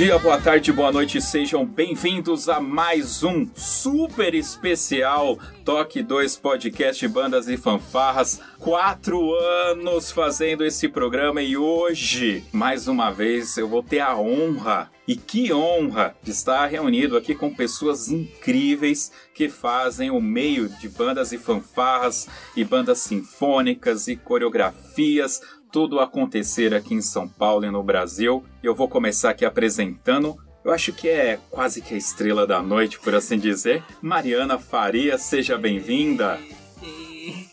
Dia, boa tarde, boa noite, sejam bem-vindos a mais um super especial Toque 2 Podcast Bandas e Fanfarras. Quatro anos fazendo esse programa e hoje, mais uma vez, eu vou ter a honra e que honra de estar reunido aqui com pessoas incríveis que fazem o meio de bandas e fanfarras e bandas sinfônicas e coreografias tudo acontecer aqui em São Paulo e no Brasil. Eu vou começar aqui apresentando. Eu acho que é quase que a estrela da noite, por assim dizer. Mariana Faria, seja bem-vinda.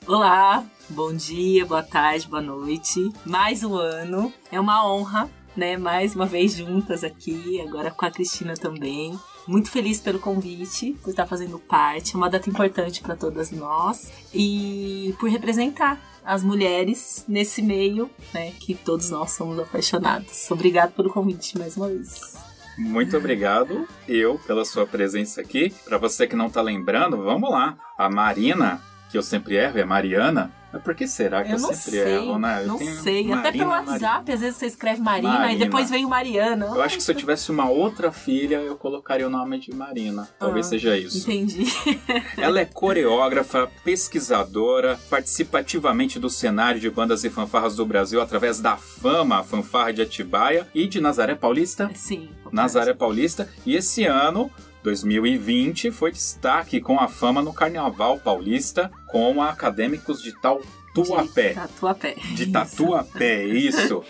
Olá, bom dia, boa tarde, boa noite. Mais um ano. É uma honra, né? Mais uma vez juntas aqui, agora com a Cristina também. Muito feliz pelo convite, por estar fazendo parte. É uma data importante para todas nós e por representar as mulheres nesse meio, né, que todos nós somos apaixonados. Obrigado pelo convite mais uma vez. Muito obrigado, eu, pela sua presença aqui. Para você que não tá lembrando, vamos lá. A Marina, que eu sempre erro, é Mariana, mas por que será que eu, eu sempre sei, erro, né? Eu não sei. Marina, Até pelo WhatsApp, Marina. às vezes você escreve Marina, Marina, e depois vem o Mariana. Eu acho que se eu tivesse uma outra filha, eu colocaria o nome de Marina. Talvez ah, seja isso. Entendi. Ela é coreógrafa, pesquisadora, participa ativamente do cenário de bandas e fanfarras do Brasil através da Fama, a fanfarra de Atibaia e de Nazaré Paulista. Sim. Nazaré Paulista. E esse ano 2020 foi destaque com a fama no Carnaval Paulista com a Acadêmicos de Tatuapé. De Tatuapé. De Tatuapé, isso.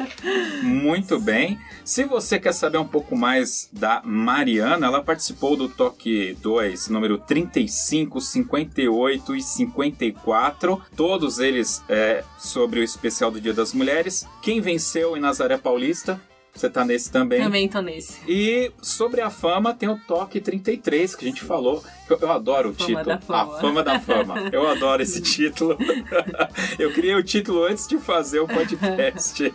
Muito bem. Se você quer saber um pouco mais da Mariana, ela participou do Toque 2, número 35, 58 e 54. Todos eles é, sobre o especial do Dia das Mulheres. Quem venceu em Nazaré Paulista? Você tá nesse também. Também tô nesse. E sobre a fama tem o Toque 33, que a gente falou. Eu, eu adoro o fama título. Fama. A Fama da Fama. Eu adoro esse título. eu criei o título antes de fazer o podcast.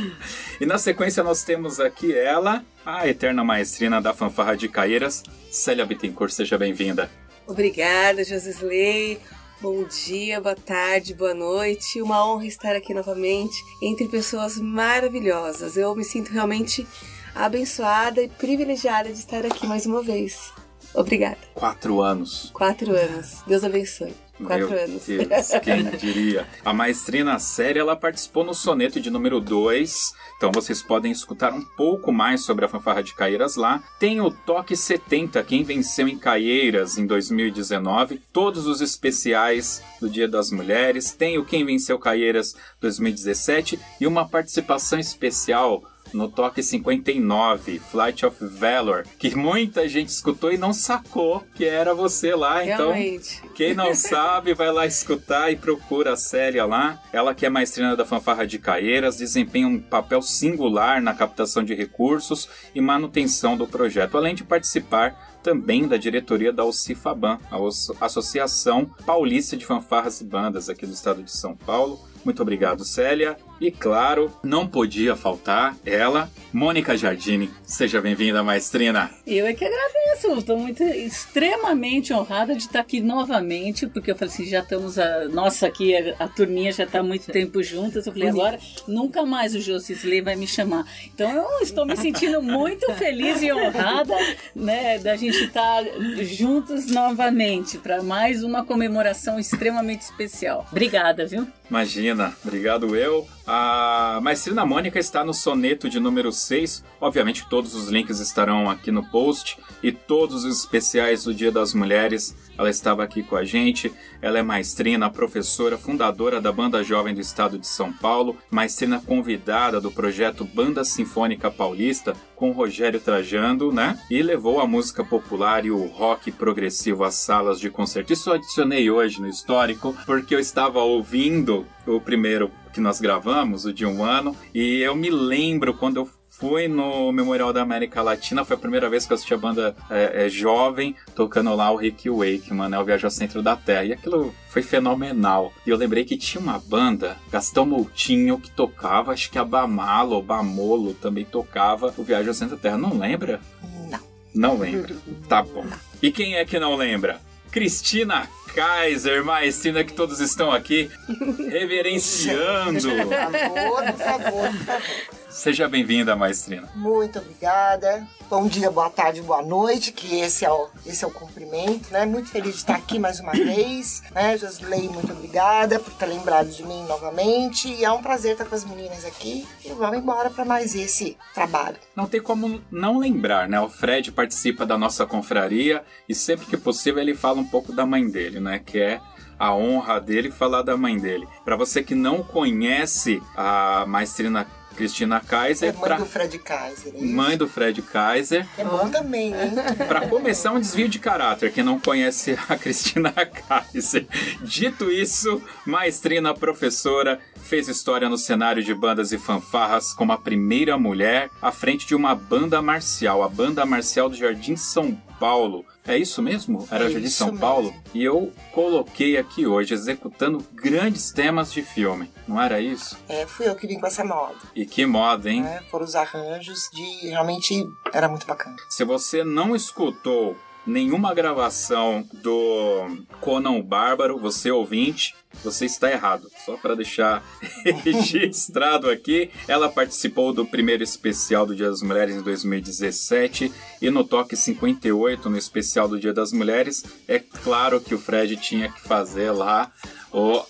e na sequência nós temos aqui ela, a eterna maestrina da fanfarra de Caeiras, Célia Bittencourt. Seja bem-vinda. Obrigada, Josisley. Bom dia, boa tarde, boa noite. Uma honra estar aqui novamente entre pessoas maravilhosas. Eu me sinto realmente abençoada e privilegiada de estar aqui mais uma vez. Obrigada. Quatro anos. Quatro anos. Deus abençoe. Quatro Meu anos. Deus, quem diria? A maestrina série, ela participou no soneto de número 2. Então vocês podem escutar um pouco mais sobre a fanfarra de Caeiras lá. Tem o Toque 70, quem venceu em Caieiras em 2019. Todos os especiais do Dia das Mulheres. Tem o Quem Venceu Caieiras 2017 e uma participação especial no toque 59, Flight of Valor, que muita gente escutou e não sacou que era você lá. Realmente. Então, quem não sabe, vai lá escutar e procura a Célia lá. Ela que é maestrina da fanfarra de Caeiras, desempenha um papel singular na captação de recursos e manutenção do projeto, além de participar também da diretoria da OCIFABAN, a Associação Paulista de Fanfarras e Bandas aqui do estado de São Paulo. Muito obrigado, Célia. E claro, não podia faltar ela, Mônica Jardini. Seja bem-vinda, maestrina. Eu é que agradeço. Estou muito extremamente honrada de estar aqui novamente, porque eu falei assim, já estamos a nossa aqui a, a turminha já está muito tempo juntas. Eu falei agora nunca mais o Josisley vai me chamar. Então eu estou me sentindo muito feliz e honrada, né, da gente estar juntos novamente para mais uma comemoração extremamente especial. Obrigada, viu? Imagina, obrigado eu. A Maestrina Mônica está no soneto de número 6. Obviamente todos os links estarão aqui no post e todos os especiais do Dia das Mulheres. Ela estava aqui com a gente. Ela é maestrina, professora, fundadora da Banda Jovem do Estado de São Paulo, maestrina convidada do projeto Banda Sinfônica Paulista com Rogério Trajando, né? E levou a música popular e o rock progressivo às salas de concerto. Isso eu adicionei hoje no histórico porque eu estava ouvindo o primeiro que nós gravamos, o de um ano, e eu me lembro quando eu fui no Memorial da América Latina, foi a primeira vez que eu assisti a banda é, é, jovem tocando lá o Rick Wakeman, né, o Viagem ao Centro da Terra, e aquilo foi fenomenal. E eu lembrei que tinha uma banda, Gastão Moutinho, que tocava, acho que a Bamalo ou Bamolo também tocava o Viagem ao Centro da Terra, não lembra? Não. Não lembra? Tá bom. E quem é que não lembra? Cristina Kaiser, maestrina que todos estão aqui reverenciando. Por favor, por favor, por favor. Seja bem-vinda, maestrina. Muito obrigada. Bom dia, boa tarde, boa noite, que esse é o, esse é o cumprimento, né? Muito feliz de estar aqui mais uma vez, né? Josley, muito obrigada por ter lembrado de mim novamente. E é um prazer estar com as meninas aqui. E vamos embora para mais esse trabalho. Não tem como não lembrar, né? O Fred participa da nossa confraria e sempre que possível ele fala um pouco da mãe dele, né? Que é a honra dele falar da mãe dele. Para você que não conhece a maestrina Cristina Kaiser. É mãe pra- do Fred Kaiser. é? Mãe do Fred Kaiser. É bom também, hein? Para começar, um desvio de caráter. Quem não conhece a Cristina Kaiser. Dito isso, maestrina, professora, fez história no cenário de bandas e fanfarras como a primeira mulher à frente de uma banda marcial, a Banda Marcial do Jardim São Paulo. É isso mesmo? Era É isso São mesmo. Paulo? E eu coloquei aqui hoje, executando grandes temas de filme. Não era isso? É, fui eu que vim com essa moda. E que moda, hein? Né? Foram os arranjos de. Realmente era muito bacana. Se você não escutou nenhuma gravação do Conan o Bárbaro, você ouvinte, você está errado. Só para deixar registrado aqui, ela participou do primeiro especial do Dia das Mulheres em 2017 e no Toque 58, no especial do Dia das Mulheres, é claro que o Fred tinha que fazer lá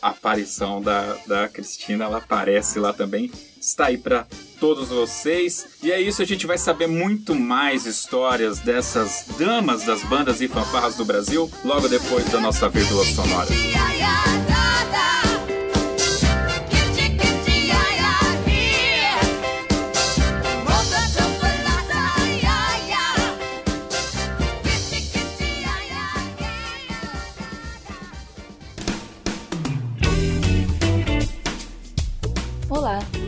a aparição da, da Cristina, ela aparece lá também. Está aí para todos vocês. E é isso, a gente vai saber muito mais histórias dessas damas das bandas e fanfarras do Brasil logo depois da nossa vírgula sonora.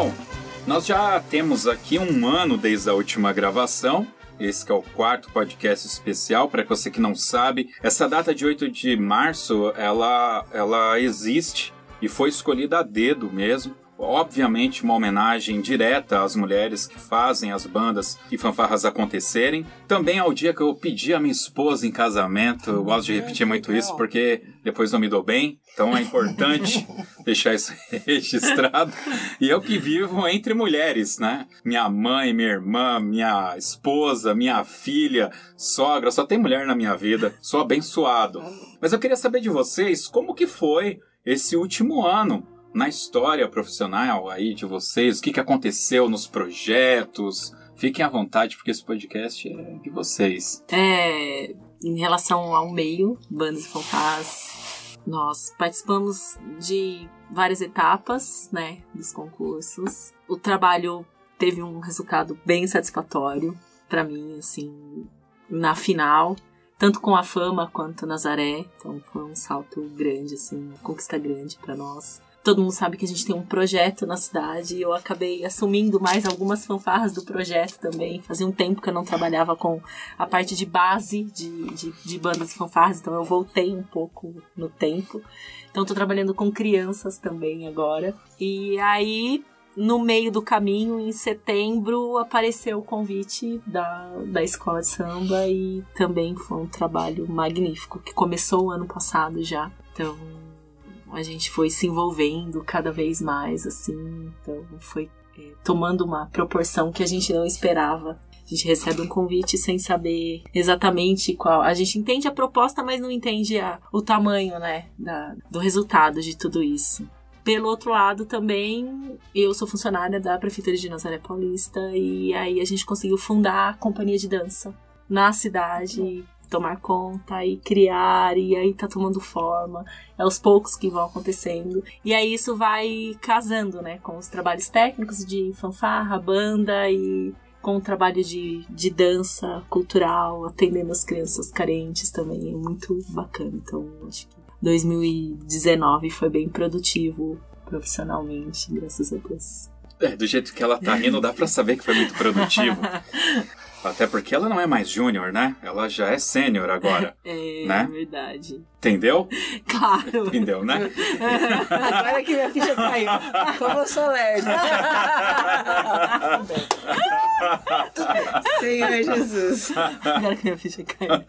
Bom, nós já temos aqui um ano desde a última gravação. Esse é o quarto podcast especial. Para você que não sabe, essa data de 8 de março, ela, ela existe e foi escolhida a dedo mesmo. Obviamente, uma homenagem direta às mulheres que fazem as bandas e fanfarras acontecerem. Também ao dia que eu pedi a minha esposa em casamento. Eu gosto de repetir muito isso porque depois não me dou bem. Então é importante deixar isso registrado. E eu que vivo entre mulheres, né? Minha mãe, minha irmã, minha esposa, minha filha, sogra, só tem mulher na minha vida. Sou abençoado. Mas eu queria saber de vocês como que foi esse último ano na história profissional aí de vocês, o que, que aconteceu nos projetos, Fiquem à vontade, porque esse podcast é de vocês. É, em relação ao meio, bandas e fanfás, nós participamos de várias etapas, né, dos concursos. O trabalho teve um resultado bem satisfatório para mim, assim, na final, tanto com a fama quanto Nazaré. Então foi um salto grande, assim, uma conquista grande para nós. Todo mundo sabe que a gente tem um projeto na cidade e eu acabei assumindo mais algumas fanfarras do projeto também. Fazia um tempo que eu não trabalhava com a parte de base de, de, de bandas e fanfarras, então eu voltei um pouco no tempo. Então estou trabalhando com crianças também agora. E aí no meio do caminho, em setembro, apareceu o convite da, da escola de samba e também foi um trabalho magnífico que começou o ano passado já. Então a gente foi se envolvendo cada vez mais, assim, então foi é, tomando uma proporção que a gente não esperava. A gente recebe um convite sem saber exatamente qual. A gente entende a proposta, mas não entende a, o tamanho, né, da, do resultado de tudo isso. Pelo outro lado, também, eu sou funcionária da Prefeitura de Nazaré Paulista e aí a gente conseguiu fundar a companhia de dança na cidade tomar conta e criar, e aí tá tomando forma. É aos poucos que vão acontecendo. E aí isso vai casando, né, com os trabalhos técnicos de fanfarra, banda e com o trabalho de, de dança cultural, atendendo as crianças carentes também. É muito bacana. Então, acho que 2019 foi bem produtivo profissionalmente, graças a Deus. É, do jeito que ela tá rindo, dá pra saber que foi muito produtivo. Até porque ela não é mais júnior, né? Ela já é sênior agora. É, né? verdade. Entendeu? Claro. Entendeu, né? Agora que minha ficha caiu. Como eu sou lerdo. Senhor Jesus. Agora que minha ficha caiu.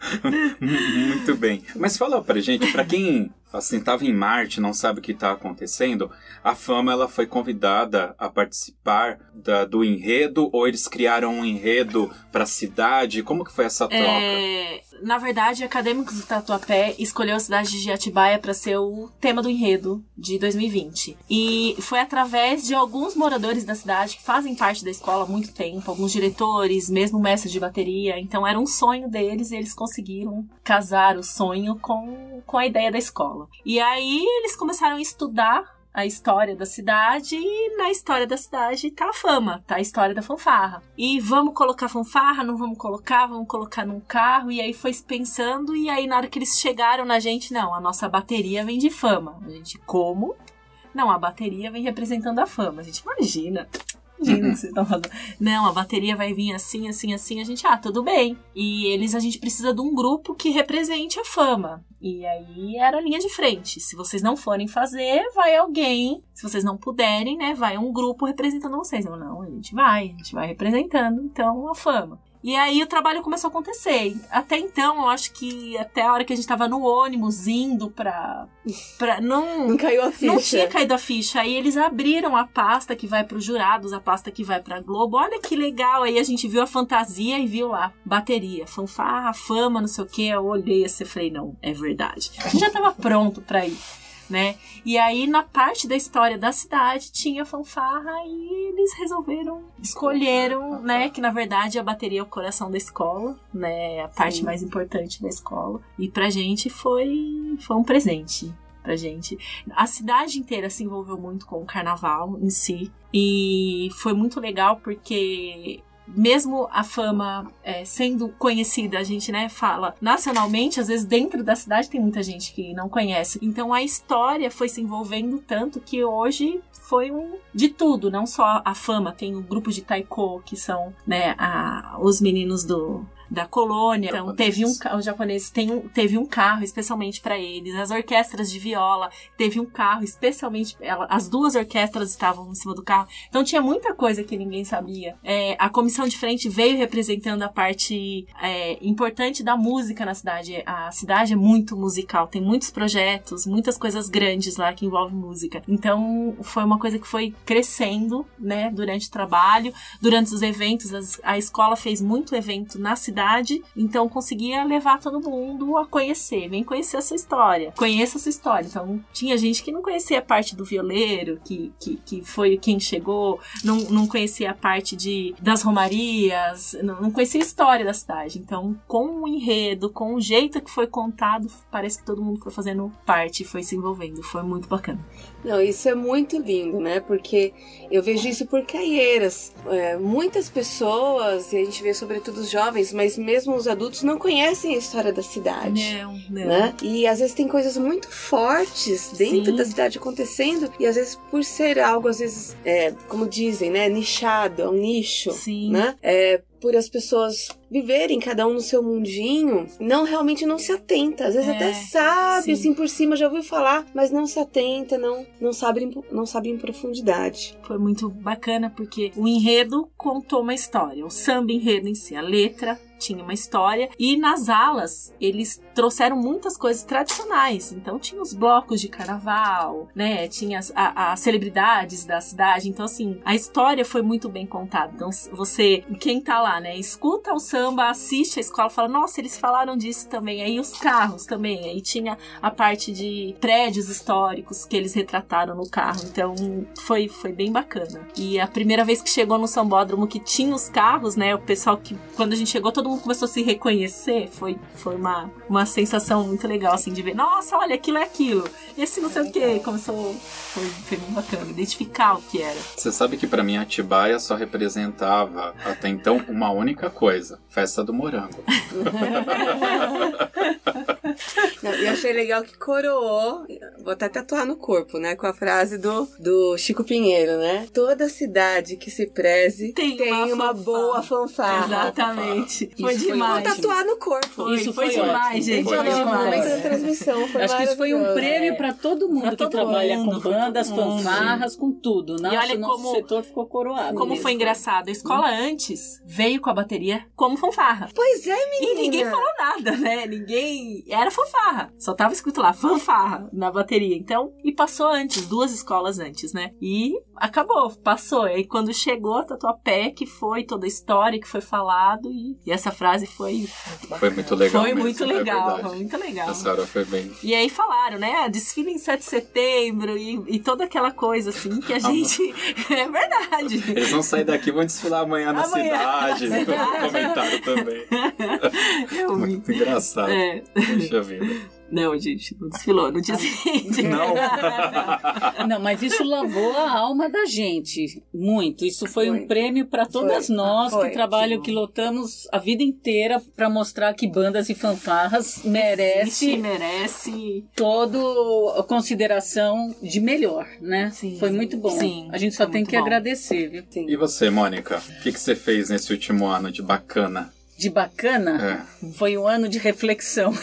Muito bem. Mas fala pra gente, pra quem assim tava em Marte, não sabe o que tá acontecendo, a Fama ela foi convidada a participar da, do enredo ou eles criaram um enredo pra cidade? Como que foi essa troca? É, na verdade, Acadêmicos do Tatuapé escolheu a cidade de Atibaia para ser o tema do enredo de 2020. E foi através de alguns moradores da cidade que fazem parte da escola há muito tempo, alguns diretores, mesmo mestres de bateria. Então era um sonho deles e eles conseguiram casar o sonho com, com a ideia da escola. E aí eles começaram a estudar a história da cidade e na história da cidade tá a fama, tá a história da fanfarra. E vamos colocar fanfarra, não vamos colocar, vamos colocar num carro e aí foi pensando e aí na hora que eles chegaram na gente, não, a nossa bateria vem de fama. A gente como? Não, a bateria vem representando a fama. A gente imagina. Que estão falando. Não, a bateria vai vir assim, assim, assim. A gente, ah, tudo bem. E eles, a gente precisa de um grupo que represente a fama. E aí era a linha de frente. Se vocês não forem fazer, vai alguém. Se vocês não puderem, né, vai um grupo representando vocês. Eu, não, a gente vai, a gente vai representando, então, a fama. E aí o trabalho começou a acontecer. Até então, eu acho que até a hora que a gente tava no ônibus indo pra. pra não, Não caiu a ficha. não tinha caído a ficha. Aí eles abriram a pasta que vai pros jurados, a pasta que vai pra Globo. Olha que legal. Aí a gente viu a fantasia e viu lá, bateria, fanfarra, fama, não sei o que. Eu olhei assim e falei, não, é verdade. A gente já tava pronto pra ir. Né? E aí, na parte da história da cidade, tinha fanfarra e eles resolveram, escolheram, né? Que na verdade a bateria é o coração da escola, né? A parte Sim. mais importante da escola. E pra gente foi, foi um presente. Pra gente. A cidade inteira se envolveu muito com o carnaval em si. E foi muito legal porque mesmo a fama é, sendo conhecida, a gente né, fala nacionalmente, às vezes dentro da cidade tem muita gente que não conhece. Então a história foi se envolvendo tanto que hoje foi um de tudo, não só a fama, tem o grupo de taiko, que são né, a, os meninos do da colônia. Então, teve um os japoneses tem um, teve um carro especialmente para eles. As orquestras de viola teve um carro especialmente ela- as duas orquestras estavam em cima do carro. Então tinha muita coisa que ninguém sabia. É, a comissão de frente veio representando a parte é, importante da música na cidade. A cidade é muito musical, tem muitos projetos, muitas coisas grandes lá que envolvem música. Então foi uma coisa que foi crescendo, né, durante o trabalho, durante os eventos. as- a escola fez muito evento na cidade cidade, então conseguia levar todo mundo a conhecer, vem conhecer essa história, conheça essa história. Então tinha gente que não conhecia a parte do violeiro, que, que, que foi quem chegou, não, não conhecia a parte de, das romarias, não, não conhecia a história da cidade. Então, com o enredo, com o jeito que foi contado, parece que todo mundo foi fazendo parte, foi se envolvendo. Foi muito bacana. Não, isso é muito lindo, né? Porque eu vejo isso por Caieiras. É, muitas pessoas, e a gente vê sobretudo os jovens, mas mesmo os adultos não conhecem a história da cidade. Não, não. Né? E às vezes tem coisas muito fortes dentro Sim. da cidade acontecendo, e às vezes por ser algo, às vezes, é, como dizem, né? Nichado, é um nicho. Sim. Né? É, por as pessoas viverem cada um no seu mundinho, não realmente não se atenta. Às vezes É, até sabe, sim. assim por cima, já ouviu falar, mas não se atenta, não, não sabe, não sabe em profundidade. Foi muito bacana porque o enredo contou uma história. O samba enredo em si, a letra tinha uma história. E nas alas, eles trouxeram muitas coisas tradicionais. Então tinha os blocos de carnaval, né? Tinha as, a- as celebridades da cidade. Então, assim, a história foi muito bem contada. Então, você, quem tá lá, né? Escuta o samba, assiste a escola, fala, nossa, eles falaram disso também. Aí os carros também. Aí tinha a parte de prédios históricos que eles retrataram no carro. Então foi, foi bem bacana. E a primeira vez que chegou no Sambódromo que tinha os carros, né? O pessoal que, quando a gente chegou, todo mundo começou a se reconhecer. Foi, foi uma, uma sensação muito legal, assim, de ver, nossa, olha, aquilo é aquilo. Esse não sei o que. Começou. Foi, foi bem bacana. Identificar o que era. Você sabe que pra mim Atibaia só representava até então uma única coisa: festa do morango. Não, e eu achei legal que coroou, vou até tatuar no corpo, né? Com a frase do, do Chico Pinheiro, né? Toda cidade que se preze Tem tem, uma uma, fanfarra. boa fanfarra. Exatamente. Foi Isso foi demais. Vou tatuar no corpo. Foi, Isso foi, foi demais, ótimo. gente. Foi Foi demais. da transmissão. Foi Acho que isso foi um prêmio para todo mundo Pra que todo trabalha mundo, com foi bandas, fanfarras, com tudo. Nossa, olha nosso como- setor ficou coroado. Como mesmo. foi engraçado, a escola antes veio com a bateria como fanfarra. Pois é, menina. E ninguém falou nada, né? Ninguém. Era fanfarra. Só tava escrito lá, fanfarra, na bateria. Então, e passou antes, duas escolas antes, né? E acabou, passou. E aí quando chegou a Tatuapé, que foi toda a história que foi falado, e, e essa frase foi, Foi muito legal. foi mesmo, muito é legal. verdade. foi muito legal. Essa hora foi bem. E aí falaram, né? Desfile em 7 de setembro e, e toda aquela coisa assim que a gente. é verdade. Eles vão sair daqui e vão desfilar amanhã na Amanhã. cidade. Na cidade. Comentaram também. Eu vi. Muito engraçado. É. Puxa vida. Não, gente, não desfilou no dia seguinte. Não. Não, mas isso lavou a alma da gente. Muito. Isso foi, Foi. um prêmio para todas Foi. nós Foi. que trabalham, que lutamos a vida inteira para mostrar que bandas e fanfarras merece Existe, merece. toda a consideração de melhor, né? Sim. Foi muito bom. Sim, a gente só tem que bom. agradecer, viu? Sim. E você, Mônica? O que, que você fez nesse último ano de bacana? De bacana, É. foi um ano de reflexão.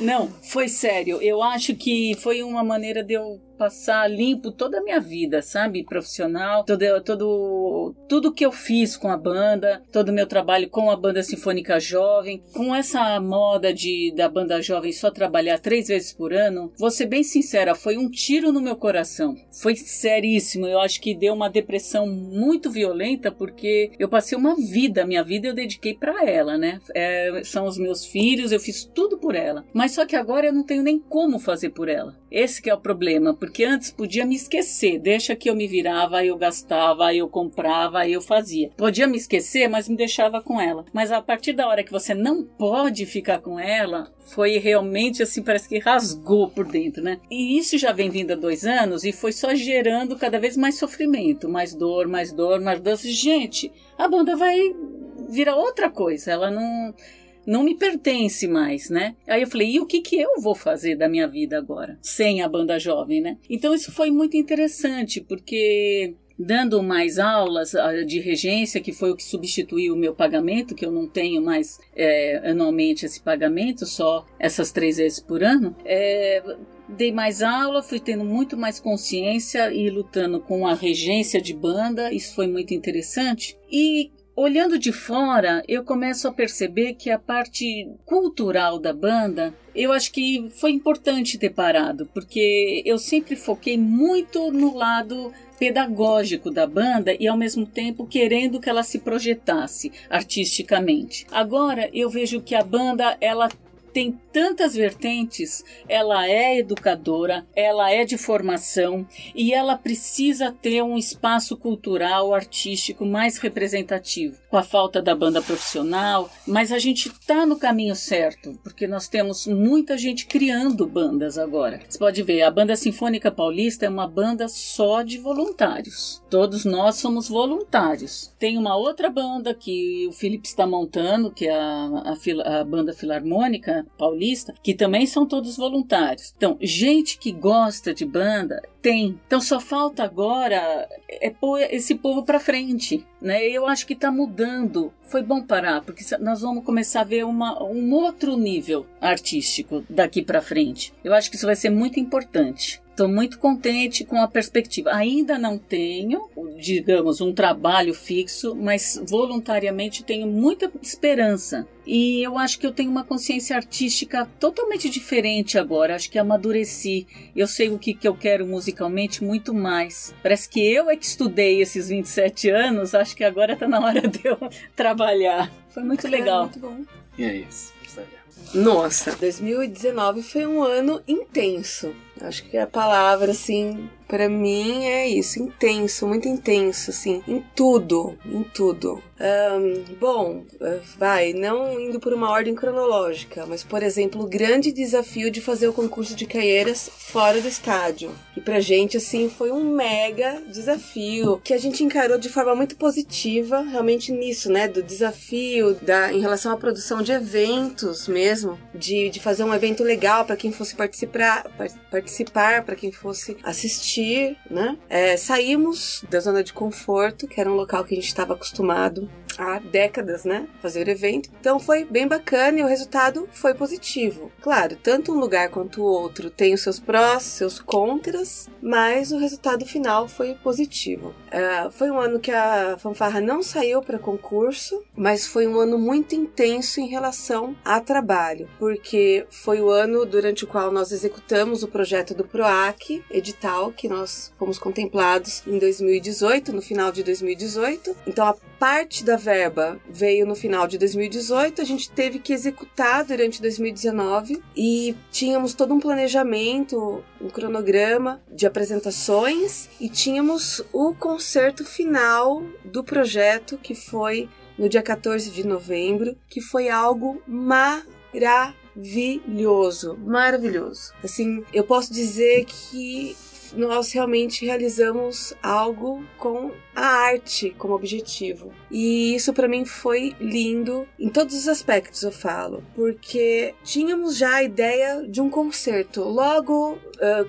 Não, foi sério. Eu acho que foi uma maneira de eu passar limpo toda a minha vida, sabe? Profissional, todo, todo, tudo que eu fiz com a banda, todo o meu trabalho com a banda sinfônica jovem, com essa moda de da banda jovem só trabalhar três vezes por ano, vou ser bem sincera, foi um tiro no meu coração. Foi seríssimo. Eu acho que deu uma depressão muito violenta porque eu passei uma vida, minha vida eu dediquei para ela, né? É, são os meus filhos, eu fiz tudo por ela. Mas só que agora eu não tenho nem como fazer por ela. Esse que é o problema, porque antes podia me esquecer, deixa que eu me virava, eu gastava, eu comprava, eu fazia. Podia me esquecer, mas me deixava com ela. Mas a partir da hora que você não pode ficar com ela, foi realmente assim, parece que rasgou por dentro, né? E isso já vem vindo há dois anos e foi só gerando cada vez mais sofrimento, mais dor, mais dor, mais dor. Gente, a banda vai virar outra coisa, ela não não me pertence mais, né? Aí eu falei, e o que que eu vou fazer da minha vida agora, sem a banda jovem, né? Então isso foi muito interessante, porque dando mais aulas ah, de regência, que foi o que substituiu o meu pagamento, que eu não tenho mais é, anualmente esse pagamento, só essas três vezes por ano, é, dei mais aula, fui tendo muito mais consciência e lutando com a regência de banda, isso foi muito interessante. E olhando de fora, eu começo a perceber que a parte cultural da banda eu acho que foi importante ter parado, porque eu sempre foquei muito no lado pedagógico da banda e ao mesmo tempo querendo que ela se projetasse artisticamente. Agora eu vejo que a banda ela tem tantas vertentes. Ela é educadora, ela é de formação e ela precisa ter um espaço cultural, artístico mais representativo. Com a falta da banda profissional, mas a gente está no caminho certo, porque nós temos muita gente criando bandas agora. Você pode ver, a Banda Sinfônica Paulista é uma banda só de voluntários. Todos nós somos voluntários. Tem uma outra banda que o Felipe está montando, que é a, a, a Banda Filarmônica Paulista, que também são todos voluntários. Então, gente que gosta de banda tem. Então, só falta agora é pôr esse povo para frente. Né? Eu acho que está mudando. Foi bom parar, porque nós vamos começar a ver uma, um outro nível artístico daqui para frente. Eu acho que isso vai ser muito importante. Estou muito contente com a perspectiva. Ainda não tenho, digamos, um trabalho fixo, mas voluntariamente tenho muita esperança. E eu acho que eu tenho uma consciência artística totalmente diferente agora. Acho que amadureci. Eu sei o que, que eu quero musicalmente muito mais. Parece que eu é que estudei esses 27 anos. Acho que agora está na hora de eu trabalhar. Foi muito legal. Muito bom. E é isso. Nossa, 2019 foi um ano intenso. Acho que a palavra, assim, para mim é isso, intenso, muito intenso, assim, em tudo, em tudo. Um, bom, vai, não indo por uma ordem cronológica, mas por exemplo, o grande desafio de fazer o concurso de caieiras fora do estádio. E pra gente, assim, foi um mega desafio que a gente encarou de forma muito positiva, realmente nisso, né? Do desafio da, em relação à produção de eventos mesmo, de, de fazer um evento legal para quem fosse participar, participar para quem fosse assistir, né? É, saímos da zona de conforto, que era um local que a gente estava acostumado há décadas, né? Fazer o evento. Então foi bem bacana e o resultado foi positivo. Claro, tanto um lugar quanto o outro tem os seus prós, seus contras, mas o resultado final foi positivo. Uh, foi um ano que a fanfarra não saiu para concurso, mas foi um ano muito intenso em relação a trabalho, porque foi o ano durante o qual nós executamos o projeto do PROAC, edital, que nós fomos contemplados em 2018, no final de 2018. Então a parte da verba veio no final de 2018, a gente teve que executar durante 2019 e tínhamos todo um planejamento, um cronograma de apresentações e tínhamos o concerto final do projeto que foi no dia 14 de novembro, que foi algo maravilhoso, maravilhoso. Assim, eu posso dizer que nós realmente realizamos algo com a arte como objetivo. E isso para mim foi lindo em todos os aspectos, eu falo, porque tínhamos já a ideia de um concerto. Logo,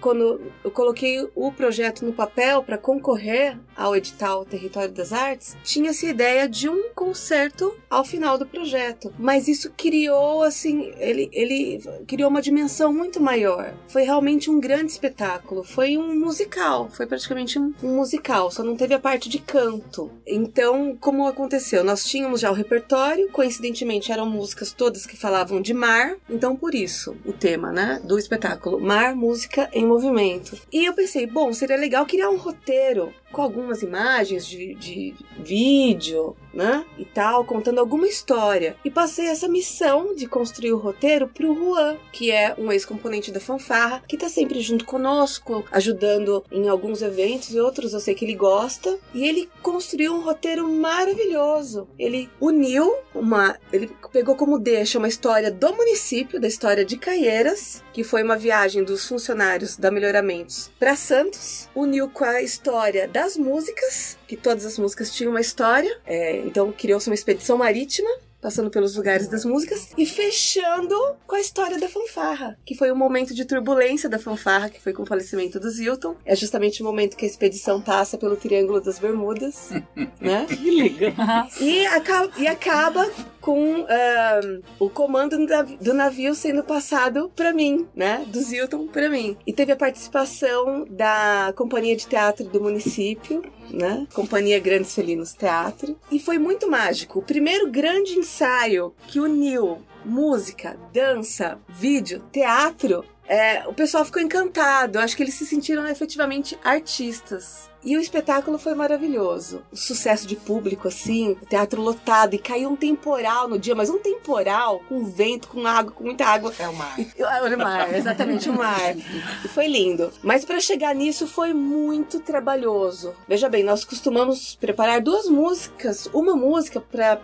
quando eu coloquei o projeto no papel para concorrer ao edital Território das Artes, tinha-se a ideia de um concerto ao final do projeto. Mas isso criou, assim, ele, ele criou uma dimensão muito maior. Foi realmente um grande espetáculo. Foi um musical, foi praticamente um musical, só não teve a parte de de canto. Então, como aconteceu? Nós tínhamos já o repertório, coincidentemente eram músicas todas que falavam de mar, então por isso o tema, né, do espetáculo Mar, Música em Movimento. E eu pensei, bom, seria legal criar um roteiro com algumas imagens de, de vídeo, né? E tal, contando alguma história. E passei essa missão de construir o roteiro pro Juan, que é um ex-componente da fanfarra, que tá sempre junto conosco, ajudando em alguns eventos e outros eu sei que ele gosta. E ele construiu um roteiro maravilhoso. Ele uniu uma. Ele pegou como deixa uma história do município, da história de Caieiras, que foi uma viagem dos funcionários da Melhoramentos para Santos, uniu com a história da as músicas, que todas as músicas tinham uma história. É, então criou-se uma expedição marítima passando pelos lugares das músicas e fechando com a história da fanfarra, que foi um momento de turbulência da fanfarra, que foi com o falecimento do Zilton. É justamente o momento que a expedição passa pelo Triângulo das Bermudas, né? Que legal! E acaba, e acaba com uh, o comando do navio sendo passado para mim, né? Do Zilton para mim. E teve a participação da companhia de teatro do município, né? Companhia Grandes Felinos Teatro. E foi muito mágico. O primeiro grande ensaio que uniu música, dança, vídeo, teatro é, o pessoal ficou encantado. Acho que eles se sentiram efetivamente artistas. E o espetáculo foi maravilhoso. O sucesso de público, assim, o teatro lotado. E caiu um temporal no dia, mas um temporal com vento, com água, com muita água. É o mar. E, o mar, exatamente, o mar. E foi lindo. Mas para chegar nisso foi muito trabalhoso. Veja bem, nós costumamos preparar duas músicas, uma música para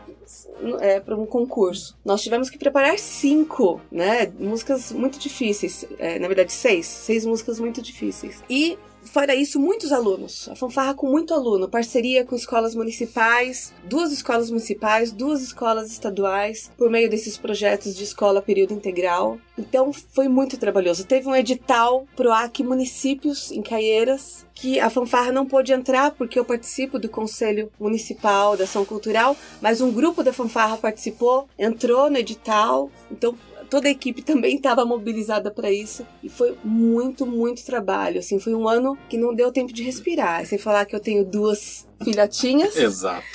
é, para um concurso. Nós tivemos que preparar cinco, né? Músicas muito difíceis. É, na verdade, seis. Seis músicas muito difíceis. E Fora isso, muitos alunos. A fanfarra com muito aluno, parceria com escolas municipais, duas escolas municipais, duas escolas estaduais, por meio desses projetos de escola período integral. Então foi muito trabalhoso. Teve um edital pro AC Municípios em Caieiras, que a fanfarra não pôde entrar porque eu participo do Conselho Municipal da Ação Cultural, mas um grupo da fanfarra participou, entrou no edital. Então toda a equipe também estava mobilizada para isso e foi muito, muito trabalho. Assim, foi um ano que não deu tempo de respirar. Sem falar que eu tenho duas filhotinhas. Exato.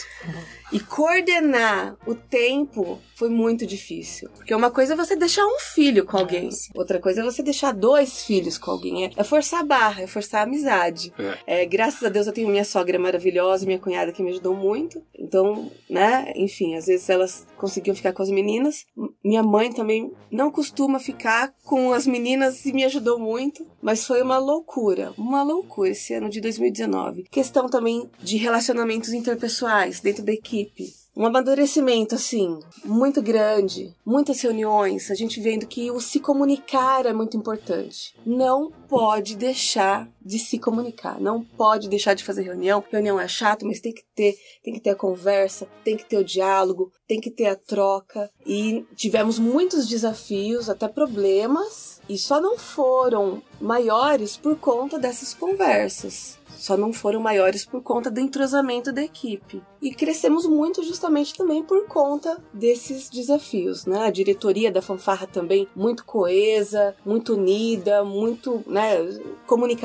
E coordenar o tempo foi muito difícil. Porque uma coisa é você deixar um filho com alguém, outra coisa é você deixar dois filhos com alguém. É, é forçar a barra, é forçar a amizade. É. É, graças a Deus eu tenho minha sogra maravilhosa, minha cunhada que me ajudou muito. Então, né, enfim, às vezes elas conseguiam ficar com as meninas. Minha mãe também não costuma ficar com as meninas e me ajudou muito. Mas foi uma loucura, uma loucura esse ano de 2019. Questão também de relacionamentos interpessoais dentro da equipe um amadurecimento assim muito grande, muitas reuniões, a gente vendo que o se comunicar é muito importante. Não pode deixar de se comunicar, não pode deixar de fazer reunião. Reunião é chato, mas tem que ter, tem que ter a conversa, tem que ter o diálogo, tem que ter a troca. E tivemos muitos desafios, até problemas, e só não foram maiores por conta dessas conversas só não foram maiores por conta do entrosamento da equipe. E crescemos muito justamente também por conta desses desafios, né? A diretoria da fanfarra também muito coesa, muito unida, muito, né,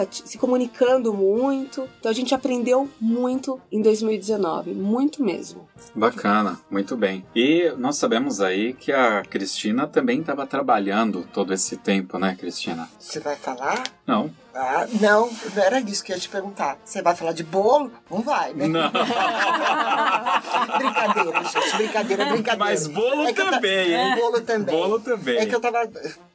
se comunicando muito. Então a gente aprendeu muito em 2019, muito mesmo. Bacana, muito bem. E nós sabemos aí que a Cristina também estava trabalhando todo esse tempo, né, Cristina? Você vai falar? Não. Ah, não, não era isso que eu ia te perguntar. Você vai falar de bolo? Não vai, né? Não. brincadeira, gente. Brincadeira, brincadeira. Mas bolo é também, hein? Bolo também. Bolo também. É que eu tava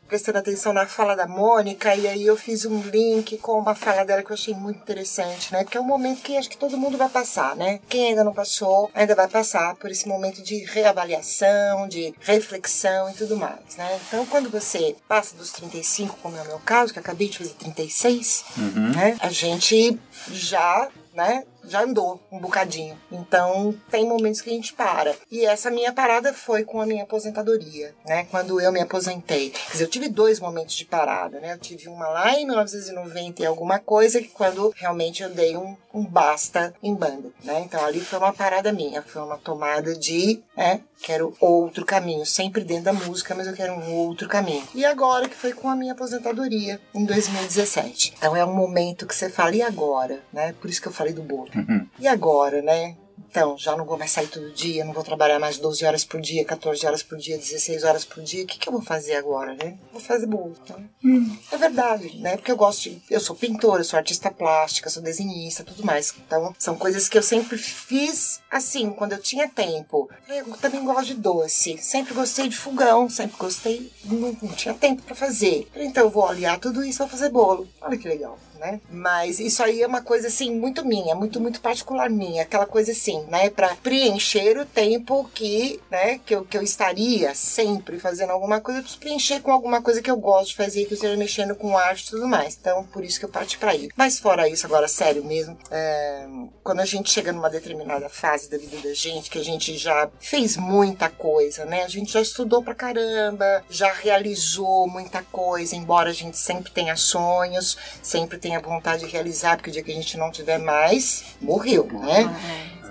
prestando atenção na fala da Mônica e aí eu fiz um link com uma fala dela que eu achei muito interessante, né? Porque é um momento que acho que todo mundo vai passar, né? Quem ainda não passou, ainda vai passar por esse momento de reavaliação, de reflexão e tudo mais, né? Então, quando você passa dos 35, como é o meu caso, que acabei de fazer 36, uhum. né? A gente já, né? Já andou um bocadinho. Então, tem momentos que a gente para. E essa minha parada foi com a minha aposentadoria, né? Quando eu me aposentei. Quer dizer, eu tive dois momentos de parada, né? Eu tive uma lá em 1990 e alguma coisa, que quando realmente eu dei um, um basta em banda, né? Então, ali foi uma parada minha, foi uma tomada de, né? Quero outro caminho, sempre dentro da música, mas eu quero um outro caminho. E agora que foi com a minha aposentadoria, em 2017. Então, é um momento que você fala, e agora, né? Por isso que eu falei do bolo. Uhum. E agora, né? Então, já não vou mais sair todo dia, não vou trabalhar mais 12 horas por dia, 14 horas por dia, 16 horas por dia. O que, que eu vou fazer agora, né? Vou fazer bolo. Né? Hum. É verdade, né? Porque eu gosto de. Eu sou pintora, eu sou artista plástica, sou desenhista, tudo mais. Então, são coisas que eu sempre fiz assim, quando eu tinha tempo. Eu também gosto de doce. Sempre gostei de fogão, sempre gostei. Não, não tinha tempo para fazer. Então, eu vou aliar tudo isso vou fazer bolo. Olha que legal né? Mas isso aí é uma coisa assim muito minha, muito muito particular minha, aquela coisa assim, né, para preencher o tempo que, né, que eu, que eu estaria sempre fazendo alguma coisa, para preencher com alguma coisa que eu gosto de fazer, que eu esteja mexendo com arte e tudo mais. Então, por isso que eu parti para aí. Mas fora isso, agora sério mesmo, é, quando a gente chega numa determinada fase da vida da gente, que a gente já fez muita coisa, né? A gente já estudou pra caramba, já realizou muita coisa, embora a gente sempre tenha sonhos, sempre tenha vontade de realizar, porque o dia que a gente não tiver mais, morreu, né?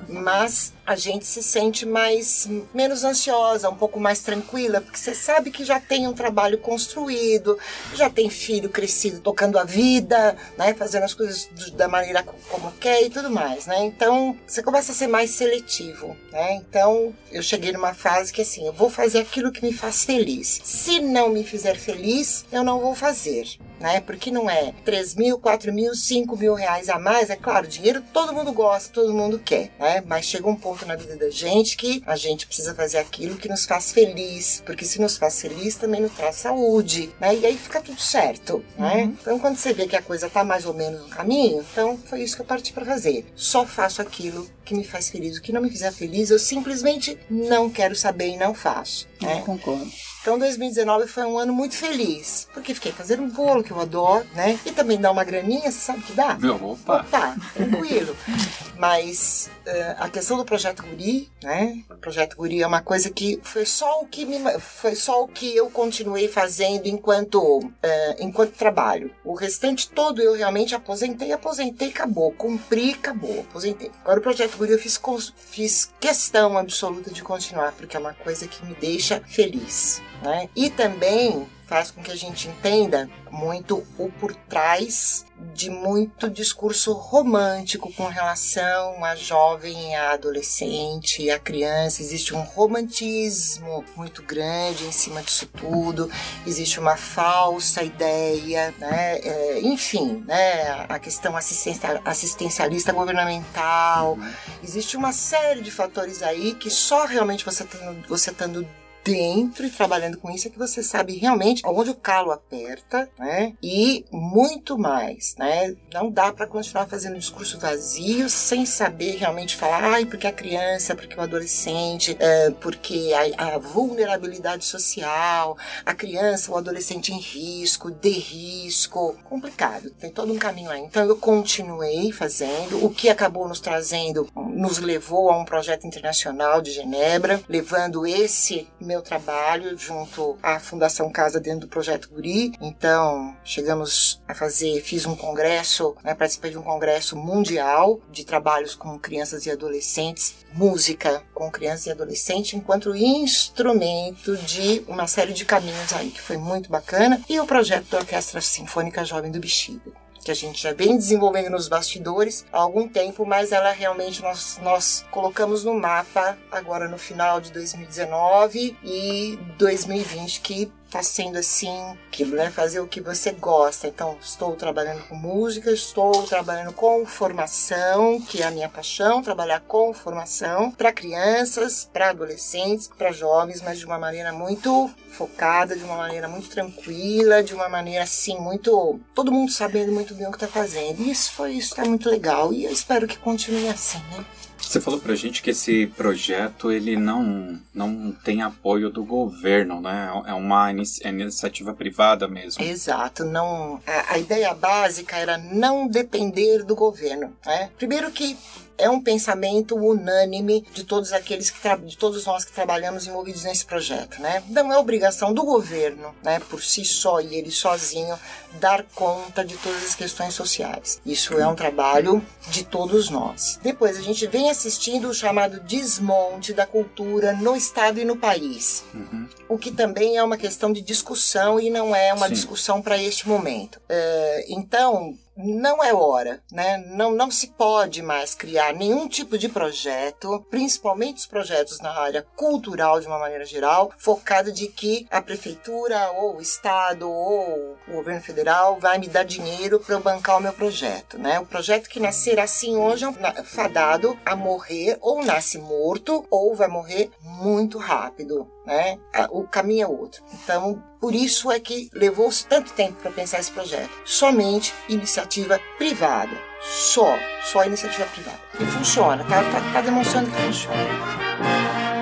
Mas a gente se sente mais menos ansiosa, um pouco mais tranquila, porque você sabe que já tem um trabalho construído, já tem filho crescido tocando a vida, né, fazendo as coisas da maneira como quer e tudo mais, né? Então, você começa a ser mais seletivo, né? Então, eu cheguei numa fase que assim, eu vou fazer aquilo que me faz feliz. Se não me fizer feliz, eu não vou fazer né? Porque não é 3 mil, 4 mil, 5 mil reais a mais. É claro, dinheiro todo mundo gosta, todo mundo quer, né? Mas chega um ponto na vida da gente que a gente precisa fazer aquilo que nos faz feliz, porque se nos faz feliz também nos traz saúde, né? E aí fica tudo certo, né? Uhum. Então quando você vê que a coisa tá mais ou menos no caminho, então foi isso que eu parti para fazer. Só faço aquilo que me faz feliz. O que não me fizer feliz, eu simplesmente não quero saber e não faço. Né? Eu concordo. Então 2019 foi um ano muito feliz, porque fiquei fazendo um bolo que eu adoro, né? E também dá uma graninha, você sabe que dá? Meu, opa! Opa, tranquilo. Mas uh, a questão do projeto Guri, né? O projeto Guri é uma coisa que foi só o que me, foi só o que eu continuei fazendo enquanto uh, enquanto trabalho. O restante todo eu realmente aposentei, aposentei, acabou, cumpri, acabou, aposentei. Agora o projeto Guri eu fiz fiz questão absoluta de continuar, porque é uma coisa que me deixa feliz. Né? E também faz com que a gente entenda muito o por trás de muito discurso romântico com relação à jovem, à adolescente, à criança. Existe um romantismo muito grande em cima disso tudo, existe uma falsa ideia, né? É, enfim, né? a questão assistencialista governamental. Existe uma série de fatores aí que só realmente você estando você tendo dentro e trabalhando com isso é que você sabe realmente onde o calo aperta, né? E muito mais, né? Não dá para continuar fazendo um discurso vazio sem saber realmente falar, ai, porque a criança, porque o adolescente, é, porque a, a, vulnerabilidade social, a criança, o adolescente em risco, de risco, complicado. Tem todo um caminho aí. Então eu continuei fazendo, o que acabou nos trazendo, nos levou a um projeto internacional de Genebra, levando esse meu trabalho junto à Fundação Casa dentro do projeto Guri. Então, chegamos a fazer, fiz um congresso, né, participei de um congresso mundial de trabalhos com crianças e adolescentes, música com crianças e adolescentes enquanto instrumento de uma série de caminhos aí que foi muito bacana e o projeto da Orquestra Sinfônica Jovem do Bexiga que a gente já vem desenvolvendo nos bastidores há algum tempo, mas ela realmente nós, nós colocamos no mapa agora no final de 2019 e 2020, que está sendo assim, aquilo, né? Fazer o que você gosta. Então, estou trabalhando com música, estou trabalhando com formação, que é a minha paixão, trabalhar com formação para crianças, para adolescentes, para jovens, mas de uma maneira muito focada, de uma maneira muito tranquila, de uma maneira assim, muito. todo mundo sabendo muito bem o que está fazendo. E isso foi isso, está muito legal. E eu espero que continue assim, né? Você falou pra gente que esse projeto ele não, não tem apoio do governo, né? É uma é iniciativa privada mesmo. Exato. Não, a, a, ideia básica era não depender do governo. Né? Primeiro que é um pensamento unânime de todos aqueles que de todos nós que trabalhamos envolvidos nesse projeto, né? Não é obrigação do governo, né, por si só e ele sozinho dar conta de todas as questões sociais. Isso é um trabalho de todos nós. Depois a gente vem assistindo o chamado desmonte da cultura no estado e no país, uhum. o que também é uma questão de discussão e não é uma Sim. discussão para este momento. Uh, então não é hora, né? Não, não se pode mais criar nenhum tipo de projeto, principalmente os projetos na área cultural de uma maneira geral, focado de que a prefeitura ou o estado ou o governo federal vai me dar dinheiro para eu bancar o meu projeto, né? O projeto que nascer assim hoje é fadado a morrer ou nasce morto ou vai morrer muito rápido, né? O caminho é outro. Então, por isso é que levou-se tanto tempo para pensar esse projeto. Somente iniciativa privada. Só, só iniciativa privada. E funciona, tá, tá, tá demonstrando que funciona.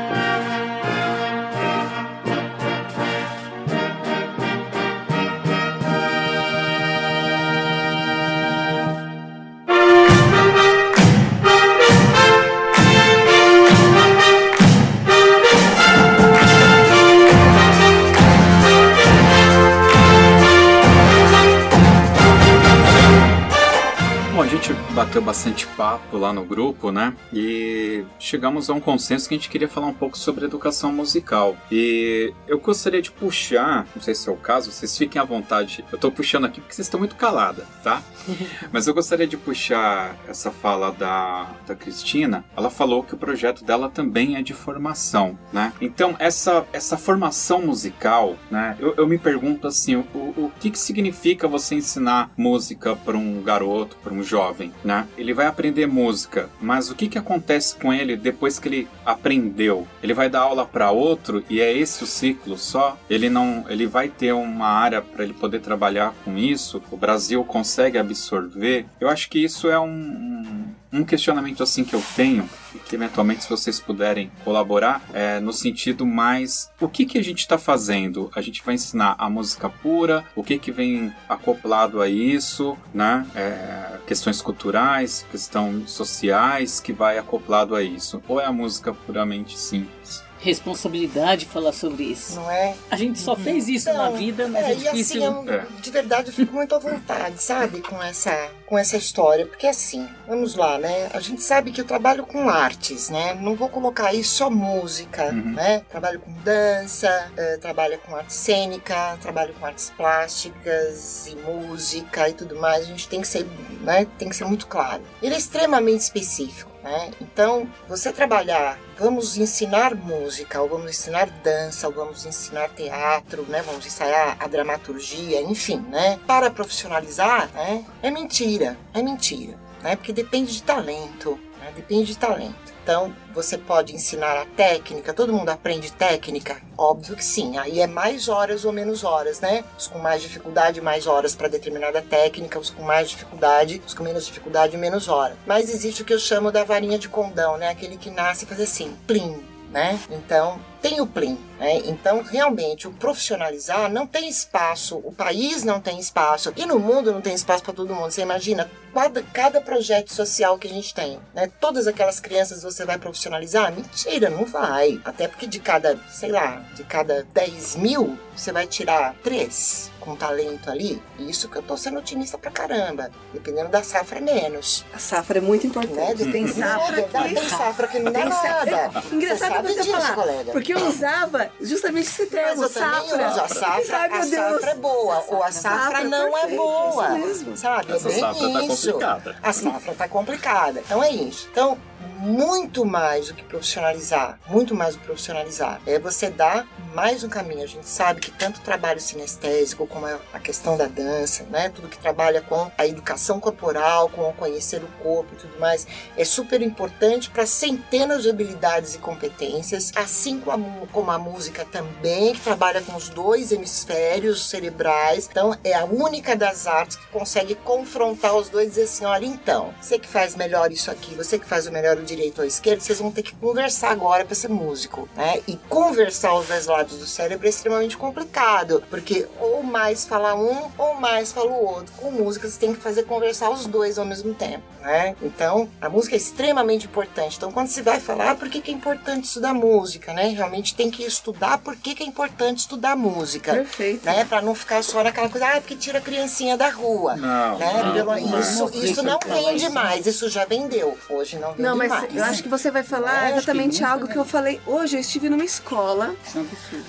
Gente bateu bastante papo lá no grupo, né? E chegamos a um consenso que a gente queria falar um pouco sobre educação musical. E eu gostaria de puxar, não sei se é o caso, vocês fiquem à vontade. Eu tô puxando aqui porque vocês estão muito calada, tá? Mas eu gostaria de puxar essa fala da, da Cristina. Ela falou que o projeto dela também é de formação, né? Então, essa, essa formação musical, né? Eu, eu me pergunto assim, o, o que, que significa você ensinar música para um garoto, para um jovem, né? Ele vai aprender música, mas o que, que acontece com ele depois que ele aprendeu? Ele vai dar aula para outro e é esse o ciclo só? Ele não, ele vai ter uma área para ele poder trabalhar com isso? O Brasil consegue absorver? Eu acho que isso é um, um questionamento assim que eu tenho que eventualmente se vocês puderem colaborar é no sentido mais o que que a gente está fazendo? A gente vai ensinar a música pura? O que que vem acoplado a isso né? É, questões culturais questões sociais que vai acoplado a isso? Ou é a música puramente simples responsabilidade falar sobre isso. Não é? A gente só fez isso Então, na vida, mas é, é, difícil. E assim, eu, É. de verdade, eu fico muito à vontade, sabe, com essa, com essa história. Porque assim, vamos lá, né? A gente sabe que eu trabalho com artes, né? Não vou colocar aí só música, Uhum. né? Trabalho com dança, eh, trabalho com arte cênica, trabalho com artes plásticas e música e tudo mais. A gente tem que ser, né? Tem que ser muito claro. Ele é extremamente específico. Né? Então, você trabalhar, vamos ensinar música, ou vamos ensinar dança, ou vamos ensinar teatro, né? Vamos ensaiar a dramaturgia, enfim, né? Para profissionalizar, né? É mentira, é mentira, né? Porque depende de talento, né? Depende de talento. Então, você pode ensinar a técnica, todo mundo aprende técnica? Óbvio que sim. Aí é mais horas ou menos horas, né? Os com mais dificuldade, mais horas para determinada técnica, os com mais dificuldade, os com menos dificuldade, menos horas. Mas existe o que eu chamo da varinha de condão, né? Aquele que nasce e faz assim, plim, né? Então, tem o plim, né? Então, realmente, o profissionalizar não tem espaço, o país não tem espaço, e no mundo não tem espaço para todo mundo. Você imagina cada, cada projeto social que a gente tem, né? Todas aquelas crianças você vai profissionalizar? Mentira, não vai. Até porque de cada, sei lá, de cada 10 mil, você vai tirar três com talento ali. E isso que eu tô sendo otimista pra caramba. Dependendo da safra, menos. A safra é muito importante. Né? Tem Não, safra que... Tem safra que não dá safra. nada. Engraçado sabe você disso, falar. colega. Porque eu usava justamente esse Mas termo, eu também safra. uso. A safra, Ai, a safra é boa, ou a safra, Safra não é boa. isso mesmo. Sabe? Essa é bem safra tá isso. complicada. A safra tá complicada. Então é isso. Então, muito mais do que profissionalizar, muito mais do que profissionalizar, é você dar mais um caminho. A gente sabe que tanto o trabalho sinestésico, como a questão da dança, né? Tudo que trabalha com a educação corporal, com o conhecer o corpo e tudo mais, é super importante para centenas de habilidades e competências, assim como a, mu- como a música também, que trabalha com os dois hemisférios cerebrais. Então, é a única das artes que consegue confrontar os dois e dizer assim: olha, então, você que faz melhor isso aqui, você que faz o melhor o direito ou esquerdo, vocês vão ter que conversar agora para ser músico, né? E conversar os dois lados do cérebro é extremamente complicado, porque ou mais fala um ou mais fala o outro. Com música, você tem que fazer conversar os dois ao mesmo tempo, né? Então, a música é extremamente importante. Então, quando você vai falar, ah, por que, que é importante estudar música, né? Realmente tem que estudar por que, que é importante estudar música. Perfeito. Né? Pra não ficar só naquela coisa, ah, porque tira a criancinha da rua. Não, né? não, isso, Não, isso não vende mais, isso já vendeu. Hoje não vende Não, mas eu acho que você vai falar que exatamente algo que eu falei hoje. Eu estive numa escola é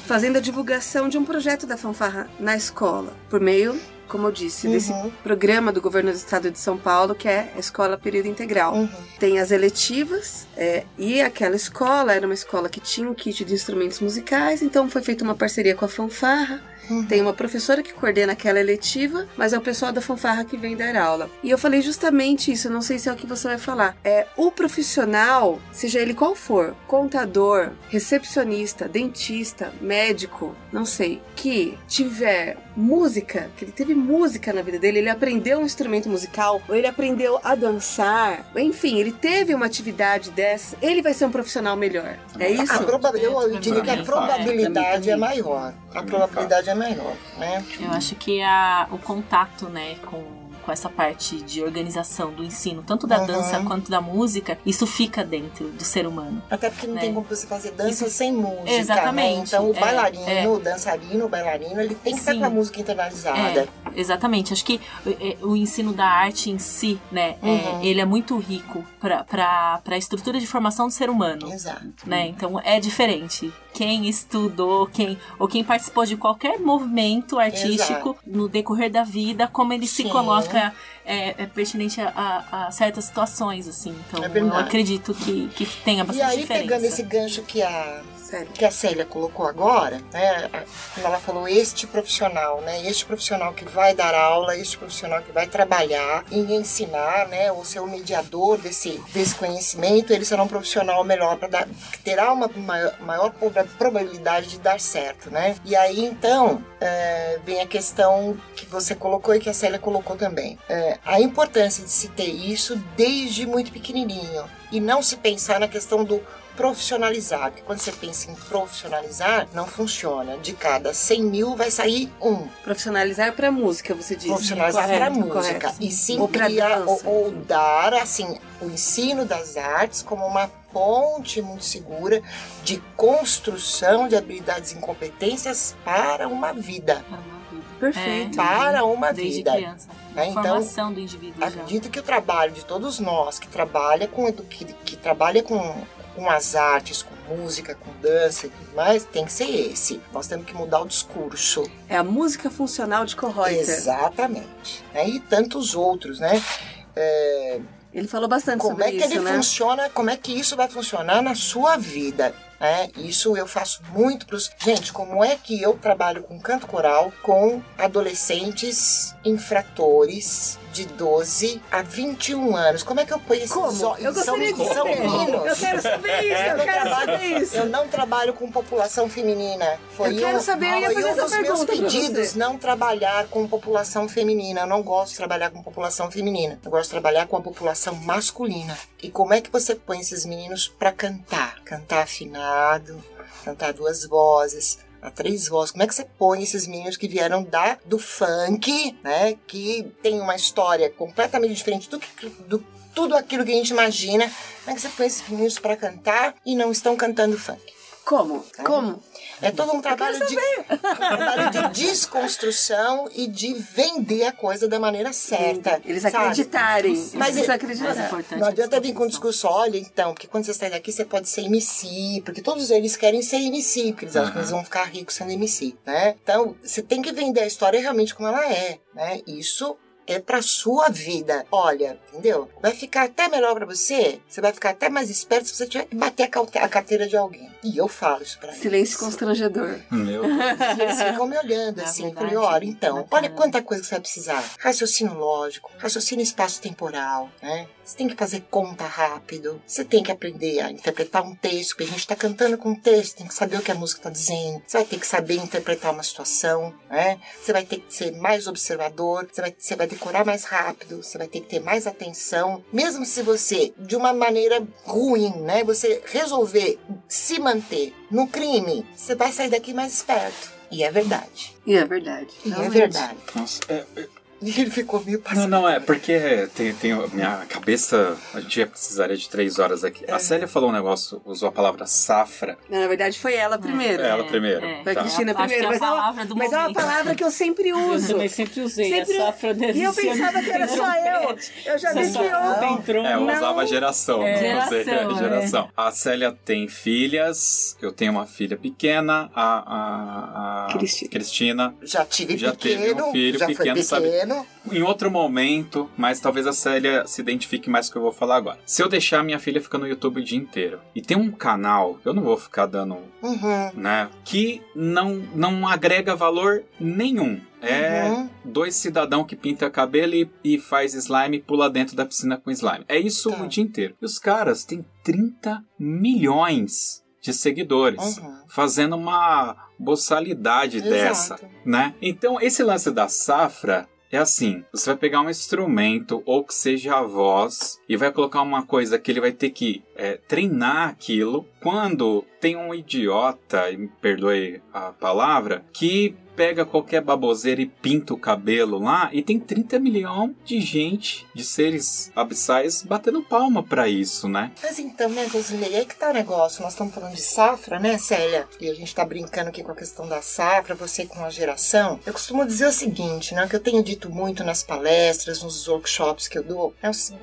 fazendo a divulgação de um projeto da fanfarra na escola, por meio, como eu disse, desse Uhum. programa do governo do estado de São Paulo, que é a Escola Período Integral. Uhum. Tem as eletivas, é, e aquela escola era uma escola que tinha um kit de instrumentos musicais, então foi feita uma parceria com a fanfarra. Uhum. Tem uma professora que coordena aquela eletiva, mas é o pessoal da fanfarra que vem dar aula. E eu falei justamente isso, não sei se é o que você vai falar. É o profissional, seja ele qual for, contador, recepcionista, dentista, médico, não sei, que tiver música, que ele teve música na vida dele, ele aprendeu um instrumento musical, ou ele aprendeu a dançar, enfim, ele teve uma atividade dessa, ele vai ser um profissional melhor. É isso? A proba- eu diria que a Também, probabilidade é maior. A probabilidade é maior, né? Eu acho que a, o contato, né, com, com essa parte de organização do ensino, tanto da Uhum. dança quanto da música, isso fica dentro do ser humano. Até porque não né? tem como você fazer dança Isso- sem música, Exatamente, né? Então o é, bailarino, é. o dançarino, o bailarino, ele tem que estar Sim. com a música internalizada. É, exatamente. Acho que é, o ensino da arte em si, né, é, Uhum. ele é muito rico para a estrutura de formação do ser humano. Exato. Né? Então é diferente. Quem estudou, quem ou quem participou de qualquer movimento artístico no decorrer da vida, como ele se Sim. coloca é, é pertinente a, a- a certas situações, assim. Então É eu acredito que, que tenha E bastante aí, diferença. pegando esse gancho que a, Sério. que a Célia colocou agora, né? a- Quando ela falou este profissional, né? Este profissional que vai dar aula, este profissional que vai trabalhar e ensinar, né? Ou ser o mediador desse, desse conhecimento, ele será um profissional melhor para dar, terá uma maior, maior proba- probabilidade de dar certo, né? E aí, então, é, vem a questão que você colocou e que a Célia colocou também. É, a importância de se ter isso desde muito pequenininho e não se pensar na questão do profissionalizar, porque quando você pensa em profissionalizar, não funciona. De cada 100 mil vai sair um. Profissionalizar pra música, você disse. Profissionalizar Correto, para música. correto. E sim Ou criar, ou, dança. ou dar, assim, o ensino das artes como uma ponte muito segura de construção de habilidades e competências para uma vida. Para uma vida. Perfeito. Para uma Desde vida. criança. né? Então, Formação do indivíduo já. Acredito que o trabalho de todos nós que trabalha com que, que trabalha com, com as artes, com música, com dança e tudo mais, tem que ser esse. Nós temos que mudar o discurso. É a música funcional de Kohreuter. Exatamente. né? E tantos outros, né? É, Ele falou bastante como sobre é que isso, ele né? funciona, como é que isso vai funcionar na sua vida. Né? Isso eu faço muito pros. Gente, como é que eu trabalho com canto coral com adolescentes infratores de 12 a 21 anos? Como é que eu ponho esses Como? Eu são- gostaria de saber. meninos? Eu quero saber isso, eu eu quero trabalho- saber isso. Eu não trabalho com população feminina. Foi Eu quero um, saber, eu ia fazer um essa dos meus pedidos, não trabalhar com população feminina. Eu não gosto de trabalhar com população feminina. Eu gosto de trabalhar com a população masculina. E como é que você põe esses meninos pra cantar? Cantar afinado, cantar duas vozes, a três vozes. Como é que você põe esses meninos que vieram da do funk, né? Que tem uma história completamente diferente do que do tudo aquilo que a gente imagina. Como é que você põe esses meninos pra cantar e não estão cantando funk? Como? Como? É todo um trabalho de, um trabalho de desconstrução e de vender a coisa da maneira certa. Eles sabe? acreditarem. Mas Eles é- acreditarem. Não é a adianta vir com disposição. discurso, olha então, porque quando você sai daqui você pode ser MC, porque todos eles querem ser MC, porque eles acham que eles vão ficar ricos sendo MC, né? Então, você tem que vender a história realmente como ela é, né? Isso é pra sua vida. Olha, entendeu? Vai ficar até melhor pra você, você vai ficar até mais esperto se você tiver que bater a carteira de alguém. E eu falo isso pra eles. Silêncio constrangedor. Meu Deus. E eles ficam me olhando Na assim. Falei, olha, então, olha quanta coisa que você vai precisar. Raciocínio lógico, raciocínio espaço-temporal, né? Você tem que fazer conta rápido. Você tem que aprender a interpretar um texto, porque a gente tá cantando com um texto, tem que saber o que a música tá dizendo. Você vai ter que saber interpretar uma situação, né? Você vai ter que ser mais observador, você vai, você vai decorar mais rápido, você vai ter que ter mais atenção. Mesmo se você, de uma maneira ruim, né? Você resolver se manter no crime, você vai sair daqui mais esperto. E é verdade. E é verdade. E é verdade. Nossa, é- é- E ele ficou meio não, passado. não, é porque tem, tem a minha cabeça. A gente já precisaria de três horas aqui. É. A Célia falou um negócio, usou a palavra safra. Na verdade, foi ela primeiro. É, ela primeiro. Foi a Tá. Cristina Acho que primeiro. é a mas é uma- palavra do mas é uma momento. palavra que eu sempre Eu uso. também sempre usei Sempre- a safra desse E eu pensava que era só eu. Eu já vi Essa que safra eu. entrou. É, eu Não. usava geração. É. não usei Geração, geração. A Célia tem filhas, eu tenho uma filha pequena, a, a, a Cristina. Cristina. Já tive Já teve pequeno, um filho já pequeno, foi sabe? Em outro momento, mas talvez a Célia se identifique mais com o que eu vou falar agora. Se eu deixar minha filha ficar no YouTube o dia inteiro, e tem um canal, eu não vou ficar dando, Uhum. né, que não, não agrega valor nenhum. É Uhum. dois cidadão que pinta cabelo e, e faz slime e pula dentro da piscina com slime. É isso Tá. o dia inteiro. E os caras têm 30 milhões de seguidores. Uhum. Fazendo uma boçalidade Exato. dessa, né? Então, esse lance da safra é assim: você vai pegar um instrumento, ou que seja a voz, e vai colocar uma coisa que ele vai ter que é, treinar aquilo quando tem um idiota, e me perdoe a palavra, que pega qualquer baboseira e pinta o cabelo lá e tem 30 milhões de gente, de seres abissais, batendo palma para isso, né? Mas então, né, Rosilei, aí que tá o negócio. Nós estamos falando de safra, né, Célia? E a gente tá brincando aqui com a questão da safra, você com a geração. Eu costumo dizer o seguinte, né, que eu tenho dito muito nas palestras, nos workshops que eu dou.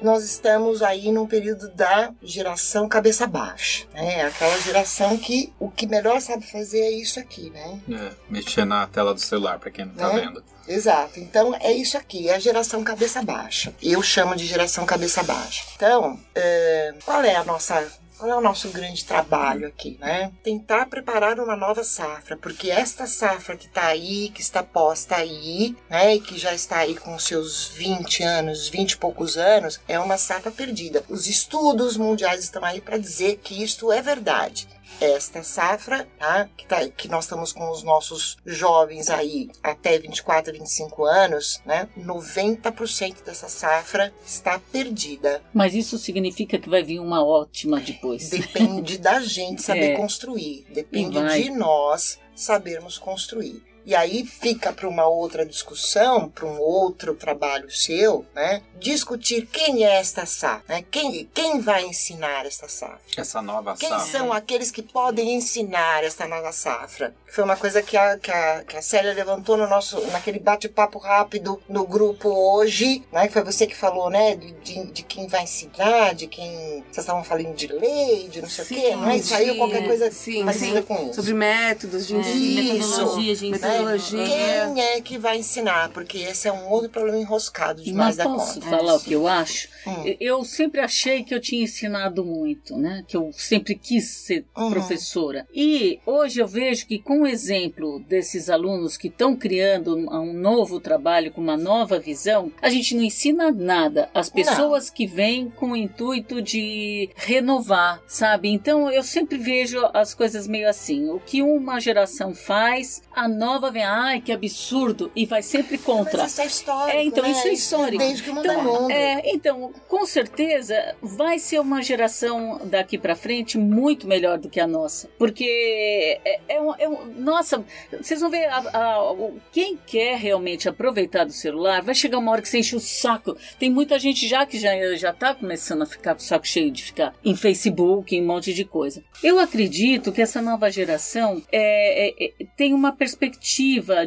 Nós estamos aí num período da geração cabeça baixa, né? Aquela geração que o que melhor sabe fazer é isso aqui, né? É, mexer na tela do celular, para quem não tá né? vendo. Exato. Então é isso aqui, é a geração cabeça baixa. Eu chamo de geração cabeça baixa. Então, é, qual é a nossa qual é o nosso grande trabalho aqui, né? Tentar preparar uma nova safra, porque esta safra que está aí, que está posta aí, né, e que já está aí com seus 20 anos, 20 e poucos anos, é uma safra perdida. Os estudos mundiais estão aí para dizer que isto é verdade esta safra, tá? Que, tá, que nós estamos com os nossos jovens aí até 24, 25 anos, né? 90% dessa safra está perdida. Mas isso significa que vai vir uma ótima depois. Depende da gente saber é. construir. Depende de nós sabermos construir. E aí fica para uma outra discussão, para um outro trabalho seu, né? Discutir quem é esta safra, né? Quem, quem vai ensinar esta safra? Essa nova quem safra. Quem são aqueles que podem ensinar esta nova safra? Foi uma coisa que a, que a, que a Célia levantou no nosso, naquele bate-papo rápido no grupo hoje, né? Foi você que falou, né? De, de, de quem vai ensinar, de quem... Vocês estavam falando de lei, de não sei sim, o quê, não é? Saiu qualquer coisa sim, parecida sim. com isso. Sobre métodos de ensino. É, metodologia de ensino. Quem é que vai ensinar? Porque esse é um outro problema enroscado demais Mas da posso conta. falar o que eu acho? Hum. Eu sempre achei que eu tinha ensinado muito, né? Que eu sempre quis ser uhum. professora. E hoje eu vejo que com o exemplo desses alunos que estão criando um novo trabalho com uma nova visão, a gente não ensina nada. As pessoas não. que vêm com o intuito de renovar, sabe? Então eu sempre vejo as coisas meio assim. O que uma geração faz, a nova vem, ai que absurdo, e vai sempre contra. Mas isso é histórico. É, então né? isso é histórico. Desde que o mundo então, é mundo. É, então com certeza vai ser uma geração daqui para frente muito melhor do que a nossa. Porque é, é, é, nossa, vocês vão ver, a, a, quem quer realmente aproveitar do celular, vai chegar uma hora que você enche o saco. Tem muita gente já que já, já tá começando a ficar com o saco cheio de ficar em Facebook, em um monte de coisa. Eu acredito que essa nova geração é, é, é tem uma perspectiva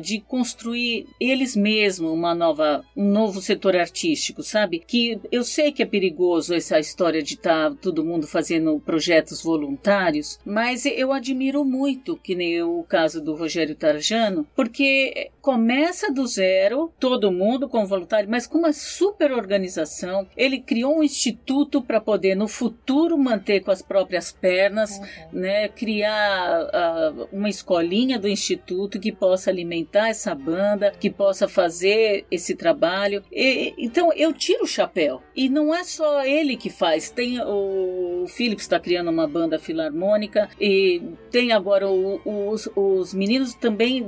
de construir eles mesmos uma nova, um novo setor artístico, sabe? Que eu sei que é perigoso essa história de estar tá todo mundo fazendo projetos voluntários, mas eu admiro muito, que nem o caso do Rogério Tarjano, porque começa do zero, todo mundo com voluntário, mas com uma super organização. Ele criou um instituto para poder no futuro manter com as próprias pernas, uhum. né, criar uh, uma escolinha do instituto que possa alimentar essa banda, que possa fazer esse trabalho. E, então eu tiro o chapéu. E não é só ele que faz, tem o Phillips está criando uma banda filarmônica e tem agora o, os, os meninos também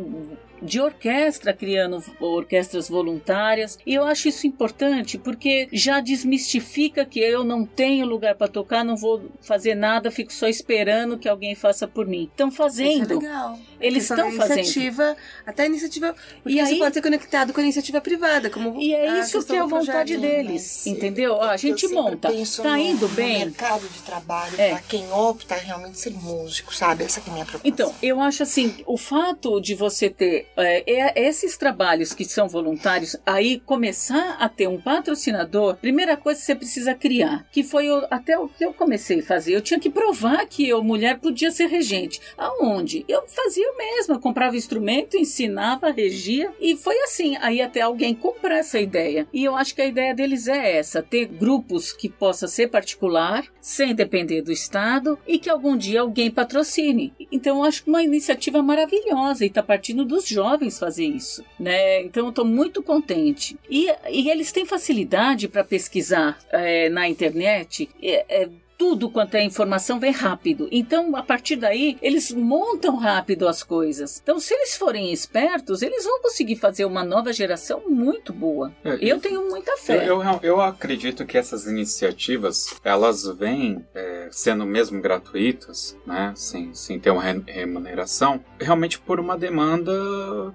de orquestra, criando orquestras voluntárias. E eu acho isso importante porque já desmistifica que eu não tenho lugar para tocar, não vou fazer nada, fico só esperando que alguém faça por mim. Estão fazendo. Isso é legal. Eles estão fazendo. Iniciativa, até a iniciativa. Porque e isso aí, pode ser conectado com a iniciativa privada. Como e é isso que é a vontade deles. Entendeu? a gente monta. Tá indo bem. mercado de trabalho é. para quem opta realmente ser músico, sabe? Essa é a minha preocupação. Então, eu acho assim, o fato de você ter é, é, esses trabalhos que são voluntários, aí começar a ter um patrocinador, primeira coisa que você precisa criar, que foi o, até o que eu comecei a fazer. Eu tinha que provar que eu, mulher, podia ser regente. Aonde? Eu fazia o mesmo, eu comprava instrumento, ensinava, regia, e foi assim. Aí até alguém comprar essa ideia. E eu acho que a ideia deles é essa: ter grupos que possa ser particular, sem depender do Estado, e que algum dia alguém patrocine. Então eu acho uma iniciativa maravilhosa e está partindo dos jovens fazer isso, né? Então eu tô muito contente. E, e eles têm facilidade para pesquisar é, na internet. É, é, tudo quanto é informação vem rápido. Então, a partir daí, eles montam rápido as coisas. Então, se eles forem espertos, eles vão conseguir fazer uma nova geração muito boa. É, Eu tenho muita fé. Eu, eu, eu acredito que essas iniciativas elas vêm é, sendo mesmo gratuitas, né, sem, sem ter uma re- remuneração, realmente por uma demanda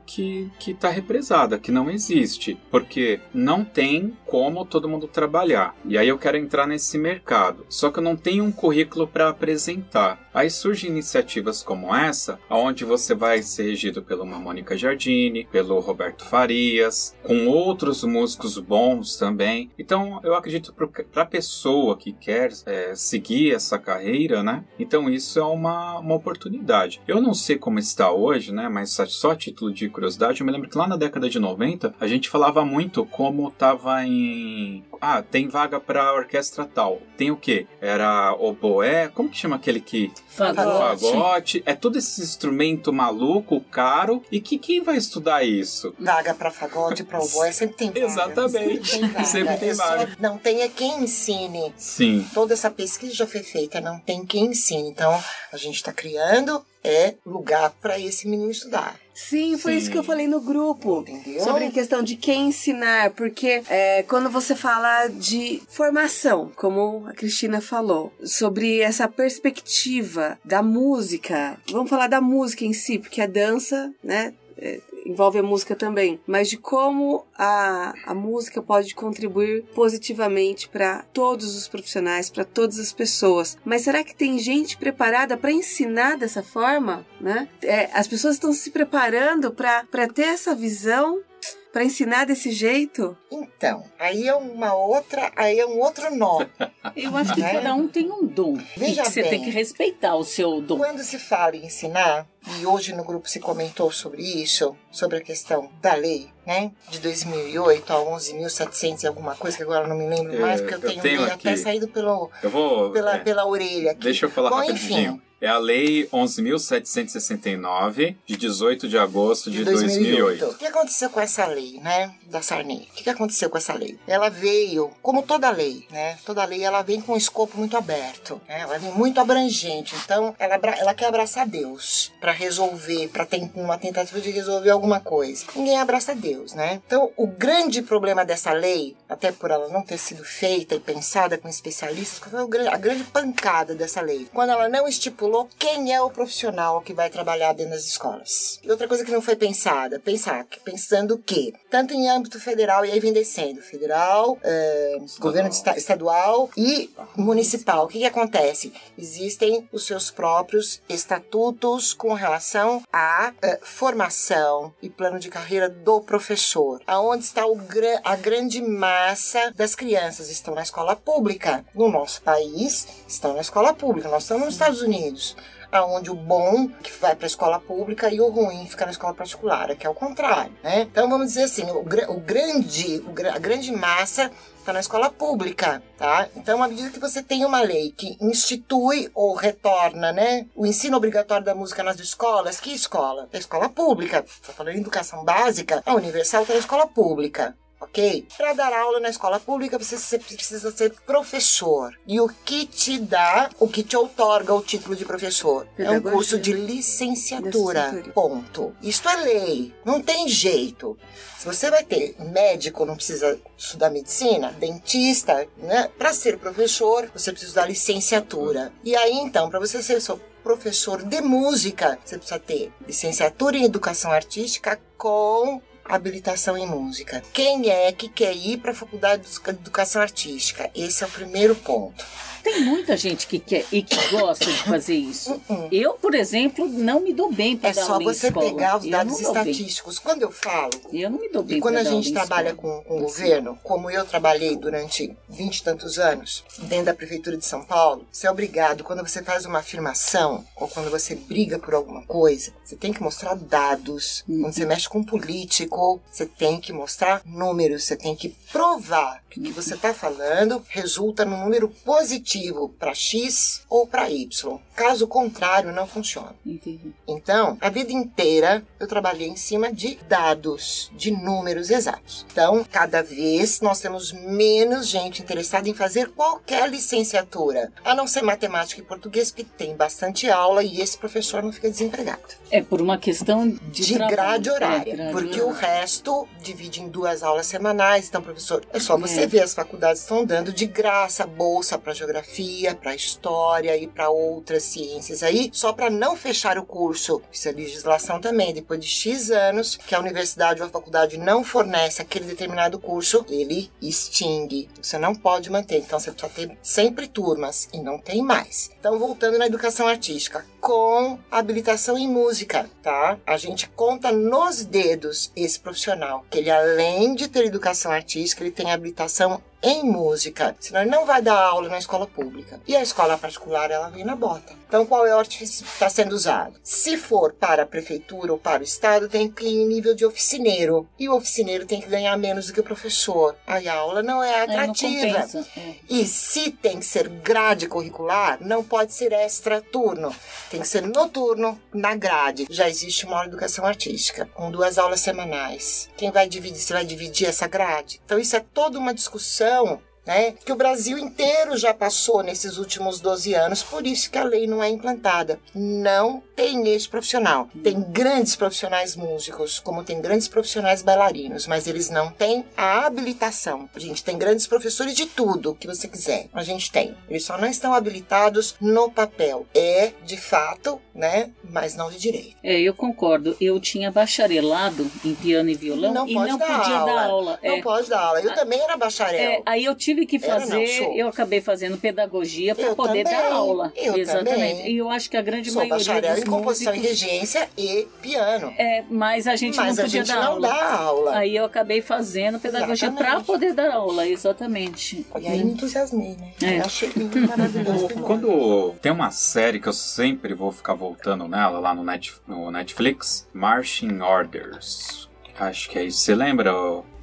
que que está represada, que não existe, porque não tem como todo mundo trabalhar. E aí eu quero entrar nesse mercado, só que eu não tenho um currículo para apresentar. Aí surgem iniciativas como essa, onde você vai ser regido uma Mônica Giardini, pelo Roberto Farias, com outros músicos bons também. Então, eu acredito para a pessoa que quer é, seguir essa carreira, né? Então, isso é uma, uma oportunidade. Eu não sei como está hoje, né? Mas só a título de curiosidade, eu me lembro que lá na década de 90, a gente falava muito como estava em. Ah, tem vaga para orquestra tal. Tem o quê? Era oboé? Como que chama aquele que Fagote. fagote, é todo esse instrumento maluco, caro, e que quem vai estudar isso? Vaga pra fagote, pra oboé, sempre tem vaga. Exatamente. Sempre tem vaga. Sempre tem só- vaga. Não tem é quem ensine. Sim. Toda essa pesquisa já foi feita, não tem quem ensine. Então, a gente está criando é lugar para esse menino estudar. Sim, foi Sim. isso que eu falei no grupo. Entendeu? Sobre a questão de quem ensinar, porque é, quando você fala de formação, como a Cristina falou, sobre essa perspectiva da música, vamos falar da música em si, porque a dança, né, é, envolve a música também, mas de como a, a música pode contribuir positivamente para todos os profissionais, para todas as pessoas. Mas será que tem gente preparada para ensinar dessa forma, né? É, as pessoas estão se preparando para ter essa visão, para ensinar desse jeito? Então, aí é uma outra, aí é um outro nó. Eu acho que É. cada um tem um dom. Veja e que você bem. tem que respeitar o seu dom. Quando se fala em ensinar, e hoje no grupo se comentou sobre isso, sobre a questão da lei, né, de 2008 a 11.700 e alguma coisa, que agora eu não me lembro É, mais, porque eu eu tenho, tenho lei até saído pelo, Eu vou. pela, é, pela orelha aqui. deixa eu falar Bom, rapidinho. enfim, É a Lei 11.769, de 18 de agosto de, de 2008. O que aconteceu com essa lei, né, da Sarney? O que aconteceu com essa lei? Ela veio, como toda lei, né, toda lei ela vem com um escopo muito aberto, né, ela vem muito abrangente, então ela, ela quer abraçar Deus para resolver, para ter uma tentativa de resolver alguma coisa. Ninguém abraça Deus, né? Então, o grande problema dessa lei, até por ela não ter sido feita e pensada com especialistas, qual foi a grande pancada dessa lei? Quando ela não estipulou quem é o profissional que vai trabalhar dentro das escolas. E outra coisa que não foi pensada, pensar, pensando que, tanto em âmbito federal, e aí vem descendo, federal, eh, governo esta- estadual e municipal. O que, que acontece? Existem os seus próprios estatutos com relação à eh, formação e plano de carreira do professor. Aonde está gra- a grande massa das crianças? Estão na escola pública. No nosso país, estão na escola pública. Nós estamos nos Estados Unidos aonde o bom que vai para a escola pública e o ruim fica na escola particular, que é o contrário, né? Então vamos dizer assim, o, o grande, o a grande massa está na escola pública, tá? Então, à medida que você tem uma lei que institui ou retorna, né, o ensino obrigatório da música nas escolas, que escola? É a escola pública. Tá falando em educação básica, a universal está na escola pública. Ok? Para dar aula na escola pública, você precisa ser professor. E o que te dá, o que te outorga o título de professor? É um Pedagogia. curso de licenciatura. Licenciatura. Ponto. Isto é lei. Não tem jeito. Se você vai ter médico, não precisa estudar medicina, dentista, né? Para ser professor, você precisa da licenciatura. E aí, então, para você ser professor de música, você precisa ter licenciatura em educação artística com habilitação em música. Quem é que quer ir para a faculdade de educação artística? Esse é o primeiro ponto. Tem muita gente que quer e que gosta de fazer isso. Eu, por exemplo, não me dou bem para É dar só aula em você pegar os dados dou bem. estatísticos. Quando eu falo Eu não me dou bem E quando a gente trabalha com, com o governo, como eu trabalhei durante vinte e tantos anos dentro da prefeitura de São Paulo, você é obrigado, quando você faz uma afirmação ou quando você briga por alguma coisa, você tem que mostrar dados. Uhum. Quando você mexe com um político Você tem que mostrar números, você tem que provar que o que você está falando resulta num número positivo para X ou para Y. Caso contrário, não funciona. Entendi. Então, a vida inteira eu trabalhei em cima de dados, de números exatos. Então, cada vez nós temos menos gente interessada em fazer qualquer licenciatura, a não ser matemática e português, que tem bastante aula e esse professor não fica desempregado. É por uma questão de, De grade horária, É, porque o horária. Resto divide em duas aulas semanais. Então, professor, é só você É. ver as faculdades estão dando de graça bolsa para geografia, para história e para outras ciências aí, só para não fechar o curso. Isso é legislação também. Depois de X anos que a universidade ou a faculdade não fornece aquele determinado curso, ele extingue. Você não pode manter. Então, você precisa ter sempre turmas e não tem mais. Então, voltando na educação artística, com habilitação em música, tá? A gente conta nos dedos esse profissional, que ele além de ter educação artística, ele tem habilitação em música, senão ele não vai dar aula na escola pública. E a escola particular, ela vem na bota. Então, qual é o artifício que está sendo usado? Se for para a prefeitura ou para o estado, tem que ir em nível de oficineiro. E o oficineiro tem que ganhar menos do que o professor. Aí a aula não é não atrativa. compensa. É. E se tem que ser grade curricular, não pode ser extra turno. Tem que ser noturno na grade. Já existe uma educação artística, com duas aulas semanais. Quem vai dividir? Você vai dividir essa grade? Então isso é toda uma discussão. Então, né, que o Brasil inteiro já passou nesses últimos 12 anos, por isso que a lei não é implantada. Não tem esse profissional. Tem grandes profissionais músicos, como tem grandes profissionais bailarinos, mas eles não têm a habilitação. A gente tem grandes professores de tudo que você quiser. A gente tem. Eles só não estão habilitados no papel. É, de fato, né? Mas não de direito. É, eu concordo. Eu tinha bacharelado em piano e violão Não e não dar podia aula. dar aula. Não É. pode dar aula. Eu também era bacharel. É, aí eu tive que não, fazer, sou. eu acabei fazendo pedagogia para poder também, dar aula. eu Exatamente. também. E eu acho que a grande Sou maioria bacharel dos em composição e músicos, regência e piano. é, mas a gente Mas não a podia gente dar não aula. dá aula. Aí eu acabei fazendo pedagogia para poder dar aula, exatamente. E aí me entusiasmei, né? É. Eu achei lindo, maravilhoso. Quando tem uma série que eu sempre vou ficar voltando nela lá no, Net, no Netflix, Marching Orders. Acho que é isso. Você lembra?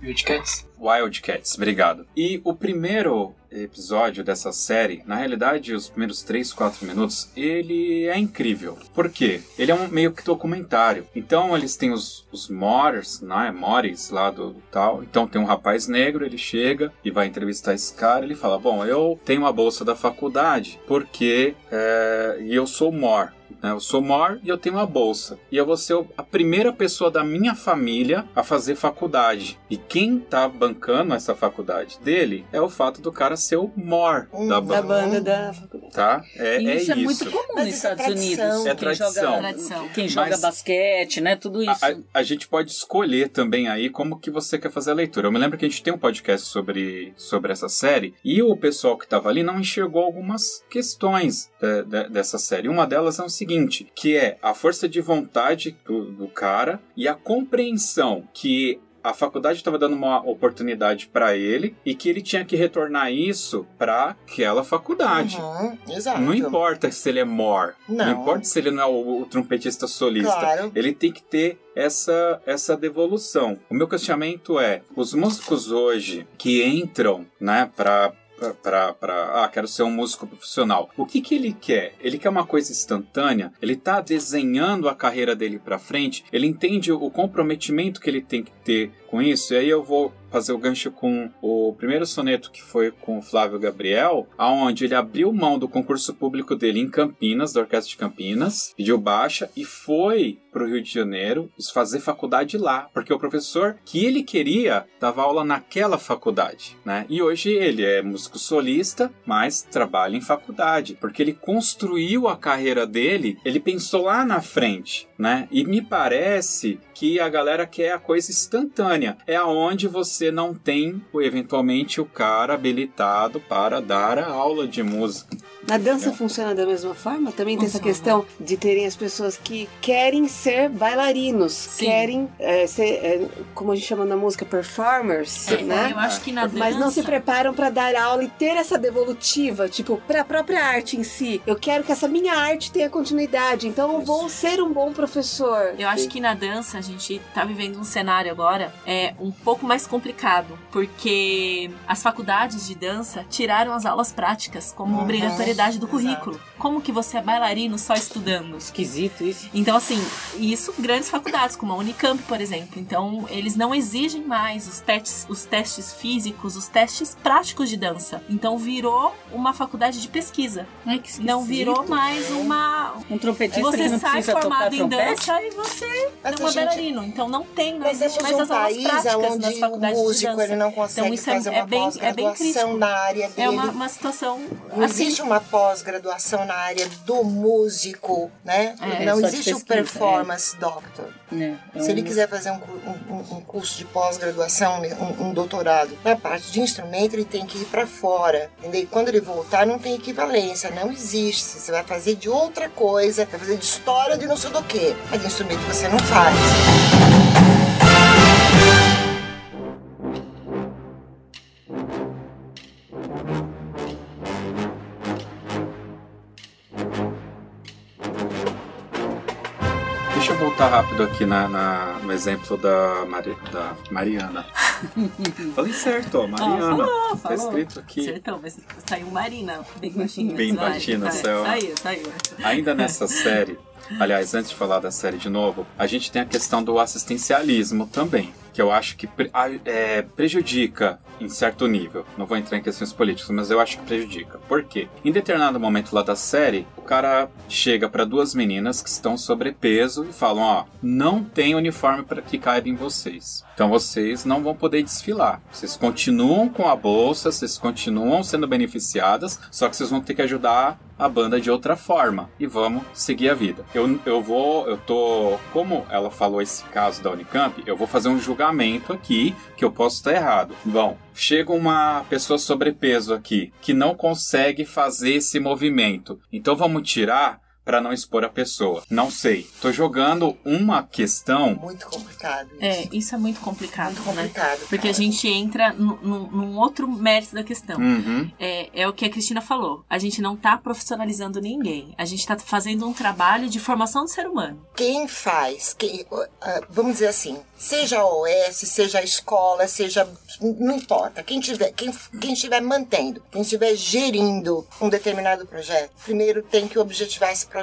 Wildcats? Wildcats, obrigado. E o primeiro episódio dessa série, na realidade, os primeiros 3, 4 minutos, ele é incrível. Por quê? Ele é um meio que documentário. Então eles têm os, os Mores, né? Mores lá do, do tal. Então tem um rapaz negro, ele chega e vai entrevistar esse cara. Ele fala: Bom, eu tenho uma bolsa da faculdade porque é, e eu sou Mor. Né? Eu sou Mor e eu tenho uma bolsa. E eu vou ser a primeira pessoa da minha família a fazer faculdade. E quem tá bancando essa faculdade dele é o fato do cara ser o Mor Hum, da da Da banda. da faculdade. Tá? É, E é isso é isso. muito comum Mas nos é Estados tradição. Unidos. É quem tradição. joga, Tradição. quem joga Mas- basquete, né? Tudo isso. A, a- a gente pode escolher também aí como que você quer fazer a leitura. Eu me lembro que a gente tem um podcast sobre, sobre essa série e o pessoal que estava ali não enxergou algumas questões de- de- dessa série. Uma delas é o seguinte, que é a força de vontade do, do cara e a compreensão que a faculdade estava dando uma oportunidade para ele e que ele tinha que retornar isso para aquela faculdade. Uhum, exato. Não importa se ele é mor, não. Não. importa se ele não é o, o trompetista solista. Claro. Ele tem que ter essa, essa devolução. O meu questionamento é: os músicos hoje que entram, né, pra. Pra, ah, quero ser um músico profissional. O que que ele quer? Ele quer uma coisa instantânea? Ele tá desenhando a carreira dele pra frente? Ele entende o comprometimento que ele tem que ter com isso? E aí eu vou fazer o gancho com o primeiro soneto que foi com o Flávio Gabriel, aonde ele abriu mão do concurso público dele em Campinas, da Orquestra de Campinas, pediu baixa e foi para o Rio de Janeiro fazer faculdade lá, porque o professor que ele queria dava aula naquela faculdade, né? E hoje ele é músico solista, mas trabalha em faculdade, porque ele construiu a carreira dele, ele pensou lá na frente, né? E me parece que a galera quer a coisa instantânea, é aonde você não tem, eventualmente, o cara habilitado para dar a aula de música. Na dança funciona da mesma forma? Também tem essa questão de terem as pessoas que querem ser ser bailarinos, Sim. querem é, ser, é, como a gente chama na música, performers, É, né? Eu acho que na dança... Mas não se preparam pra dar aula e ter essa devolutiva, tipo, pra própria arte em si. Eu quero que essa minha arte tenha continuidade, então eu vou ser um bom professor. Eu acho que na dança a gente tá vivendo um cenário agora é um pouco mais complicado, porque as faculdades de dança tiraram as aulas práticas como Uhum, obrigatoriedade do exato. currículo. Como que você é bailarino só estudando? Esquisito isso. Então, assim, isso grandes faculdades, como a Unicamp, por exemplo. Então, eles não exigem mais os testes, os testes físicos, os testes práticos de dança. Então, virou uma faculdade de pesquisa. Ai, que. Não virou mais uma. Um trompetista que Você não sai precisa tocar formado em trompete? dança e você Mas é uma gente- bailarino. Então, não tem, não Nós existe mais um as aulas país práticas nas faculdades de músico dança. ele não consegue Então, isso é- fazer é uma bem- é bem pós-graduação crítico. na área dele. É uma, uma situação Não assim. existe uma pós-graduação na área do músico, né? É, não de existe o pesquisa, performance doctor. É, é Se ele um- quiser fazer um, um- um- curso de pós-graduação, um, um doutorado na parte de instrumento, ele tem que ir para fora. Entendeu? E quando ele voltar, não tem equivalência, não existe. Você vai fazer de outra coisa, vai fazer de história de não sei do que, mas de instrumento você não faz. Voltar rápido aqui na, na- no exemplo da, Mari- da Mariana. Falei certo, ó, Mariana. falou, Tá falou. escrito aqui. Acertou, mas saiu Marina, bem baixinho. Bem baixinho vai. céu. Saiu, saiu. Ainda nessa série, aliás, antes de falar da série de novo, a gente tem a questão do assistencialismo também, que eu acho que é, prejudica em certo nível. Não vou entrar em questões políticas, mas eu acho que prejudica. Por quê? Em determinado momento lá da série, o cara chega para duas meninas que estão sobrepeso e falam: ó, não tem uniforme para que caiba em vocês. Então vocês não vão poder desfilar. Vocês continuam com a bolsa, vocês continuam sendo beneficiadas, só que vocês vão ter que ajudar a banda de outra forma e vamos seguir a vida. Eu, eu vou, eu tô, como ela falou esse caso da Unicamp, eu vou fazer um julgamento aqui que eu posso estar errado. Bom, chega uma pessoa sobrepeso aqui que não consegue fazer esse movimento, então vamos tirar para não expor a pessoa. Não sei. Tô jogando uma questão. Muito complicado isso. É, isso é muito complicado, Muito né? complicado. Porque a gente entra num, outro mérito da questão. Uhum. É, é o que a Cristina falou. A gente não tá profissionalizando ninguém. A gente tá fazendo um trabalho de formação do ser humano. quem faz, quem, vamos dizer assim, seja a OS, seja a escola, seja. Não importa. Quem tiver, quem, quem estiver mantendo, quem estiver gerindo um determinado projeto, primeiro tem que objetivar esse projeto.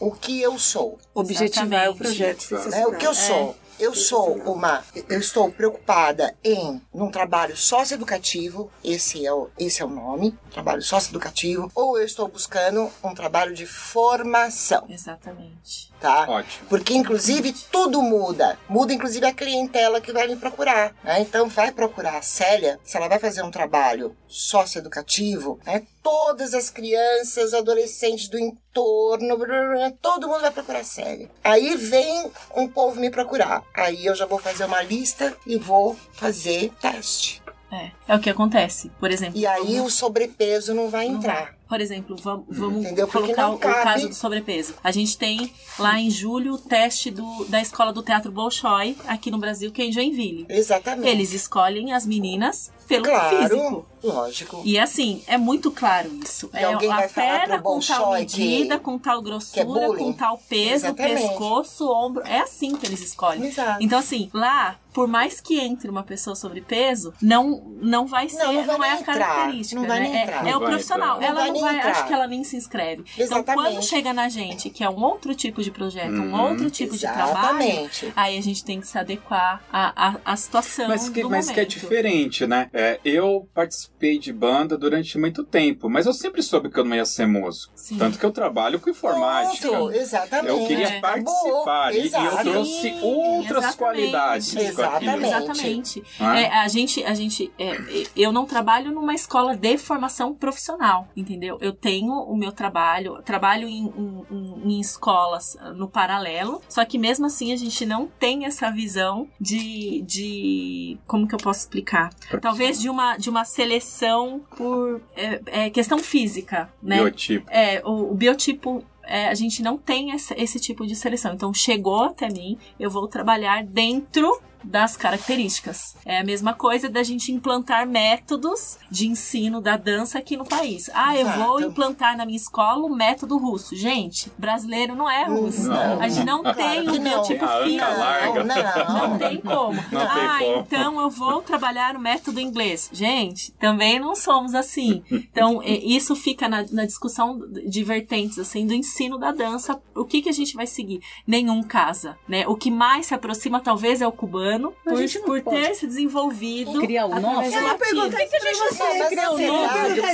O que eu sou. Objetivar o Exatamente. projeto. Né? Né? O que eu É. sou. Eu sou uma. Eu estou preocupada em num trabalho socioeducativo, esse é o, esse é o nome, trabalho socioeducativo, ou eu estou buscando um trabalho de formação, Exatamente. Tá? Ótimo. Porque, inclusive, tudo muda. Muda, inclusive, a clientela que vai me procurar. né? Então, vai procurar a Célia, se ela vai fazer um trabalho socioeducativo, né? todas as crianças, adolescentes do entorno, blá, blá, blá, todo mundo vai procurar a Célia. Aí vem um povo me procurar. Aí eu já vou fazer uma lista e vou fazer teste. É, é o que acontece. Por exemplo, E aí o sobrepeso não vai Não entrar. Por exemplo, vamos, vamos colocar o, caso do sobrepeso. A gente tem lá em julho o teste do, da escola do Teatro Bolshoi, aqui no Brasil, que é em Joinville. Exatamente. Eles escolhem as meninas pelo claro, físico. lógico. E assim, é muito claro isso. E é alguém a vai falar perna com tal Bolshoi que- medida, com tal é grossura, bullying? com tal peso, Exatamente. pescoço, ombro. É assim que eles escolhem. Exato. Então, assim, lá, por mais que entre uma pessoa sobrepeso, não, não vai ser, Não, não, não é a característica. não vai né? É- entrar. É, Não o profissional. entrar. Ela não nem vai, entrar. acho que ela nem se inscreve. Então, Exatamente. quando chega na gente, que é um outro tipo de projeto, um Uhum. outro tipo de trabalho, Exatamente. aí a gente tem que se adequar à, à, à situação Mas que, do mas que é diferente, né? É, eu participei de banda durante muito tempo, mas eu sempre soube que eu não ia ser músico. Sim. Tanto que eu trabalho com informática. Pronto, exatamente. Eu queria É. participar e, e eu trouxe Sim, outras exatamente. qualidades. Exatamente. Exatamente. Ah. É, a gente, a gente, é, eu não trabalho numa escola de formação profissional, entendeu? Eu tenho o meu trabalho, trabalho em, em- em- em escolas ah, no paralelo, só que mesmo assim a gente não tem essa visão de, de como que eu posso explicar? Talvez de uma, de uma seleção por é, é, questão física, né? Biotipo. É, o, o biotipo é, a gente não tem esse, esse tipo de seleção. Então, chegou até mim, eu vou trabalhar dentro das características. É a mesma coisa da gente implantar métodos de ensino da dança aqui no país. Ah, eu vou implantar na minha escola o método russo. Gente, brasileiro não é russo. Não. A gente não Claro tem o não. biotipo Tem a fino. anca larga. Não, Não tem como. Não ah, tem como. então eu vou trabalhar o método inglês. Gente, também não somos assim. Então, isso fica na, na discussão de vertentes, assim, do ensino da dança. O que, que a gente vai seguir? Nenhum casa, né? O que mais se aproxima, talvez, é o cubano, A por, gente não por pode ter se desenvolvido criar o nosso. Eu perguntar isso pra você. Mas criar um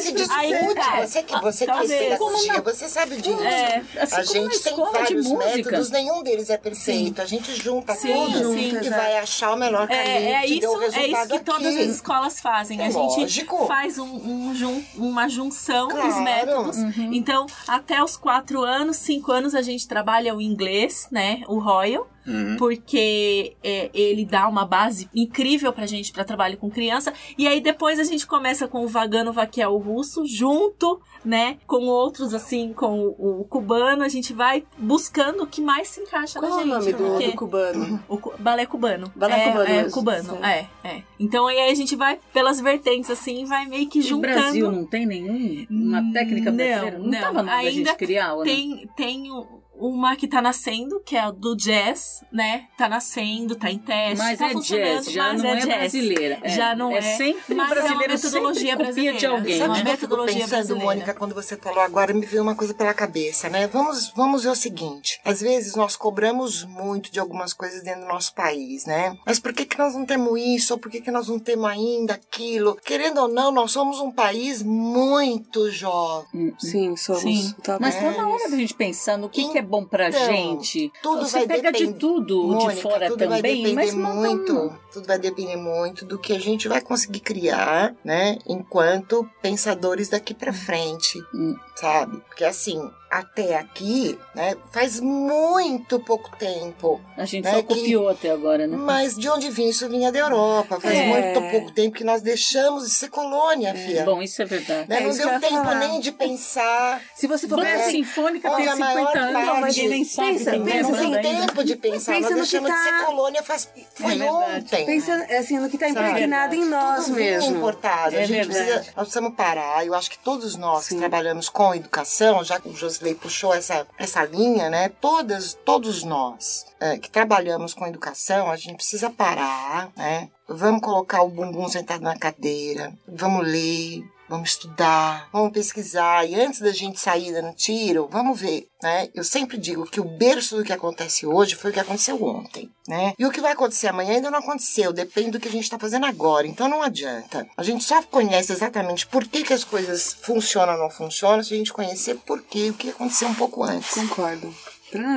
se discute, Aí tá. você que, você que pedagogia, você sabe disso. É, assim a gente tem vários música. métodos, nenhum deles é perfeito. A gente junta Sim, tudo sim. e vai achar o melhor caminho É, é que o isso, é isso que aqui. todas as escolas fazem. É a gente lógico. faz um, um jun- uma junção dos Claro. métodos. Uhum. Então, até os quatro anos, cinco anos, a gente trabalha o inglês, né? O Royal. Uhum. Porque é, ele dá uma base incrível pra gente pra trabalho com criança. E aí depois a gente começa com o Vagano Vaquiel russo, junto, né, com outros, assim, com o, o cubano. A gente vai buscando o que mais se encaixa Qual na é o gente. nome do, porque- do cubano? o cu- balé cubano. Balé é, cubano É, cubano, é, é. Então aí a gente vai pelas vertentes, assim, vai meio que O juntando. Brasil não tem nenhum, uma técnica Não, brasileira? Não, não. tava na hora Ainda gente criar, não? Tem, tem o- uma que tá nascendo, que é a do jazz, né? Tá nascendo, tá em teste, Mas tá é jazz, já mas não é, é, jazz. brasileira. É, Já não é, sempre mas o é uma metodologia sempre copia de brasileira. alguém, Sabe uma metodologia pensando, brasileira. Mônica, quando você falou agora, me veio uma coisa pela cabeça, né? Vamos, vamos ver o seguinte. Às vezes nós cobramos muito de algumas coisas dentro do nosso país, né? Mas por que, que nós não temos isso? Ou por que, que nós não temos ainda aquilo? Querendo ou não, nós somos um país muito jovem. Sim, somos. Sim. Tá Mas tá na hora da gente pensar no que, que é bom pra Então, gente. tudo Você vai pega de depender- tudo Mônica, de fora tudo vai também, depender mas muito, um- tudo vai depender muito do que a gente vai conseguir criar, né, enquanto pensadores daqui pra frente, Hum. sabe? Porque assim, até aqui, né, faz muito pouco tempo, A gente né, só que- copiou até agora, né? mas de onde vinha isso vinha da Europa, faz É. muito pouco tempo que nós deixamos de ser colônia, filha. Bom, isso é verdade. Né, É não que deu tempo falar. nem de pensar, Se você for Banda assim, Sinfônica Olha, tem a maior 50 anos, parte- mas ninguém sabe Pensa- é pensa não assim, tem ainda. tempo de pensar, Pensa nós que deixamos de tá- ser colônia faz, foi verdade. ontem. pensando assim, no que tá Sabe? impregnado em nós Tudo mesmo. importado. É a gente verdade. precisa, nós precisamos parar. Eu acho que todos nós que trabalhamos com educação, já que o Josley puxou essa, essa linha, né? Todas, todos nós é, que trabalhamos com educação, a gente precisa parar, né? Vamos colocar o bumbum sentado na cadeira, vamos ler. Vamos estudar, vamos pesquisar. E antes da gente sair dando tiro, vamos ver, né? Eu sempre digo que o berço do que acontece hoje foi o que aconteceu ontem, né? E o que vai acontecer amanhã ainda não aconteceu, depende do que a gente está fazendo agora. Então não adianta. A gente só conhece exatamente por que, que as coisas funcionam ou não funcionam se a gente conhecer por quê, o que aconteceu um pouco antes. Concordo.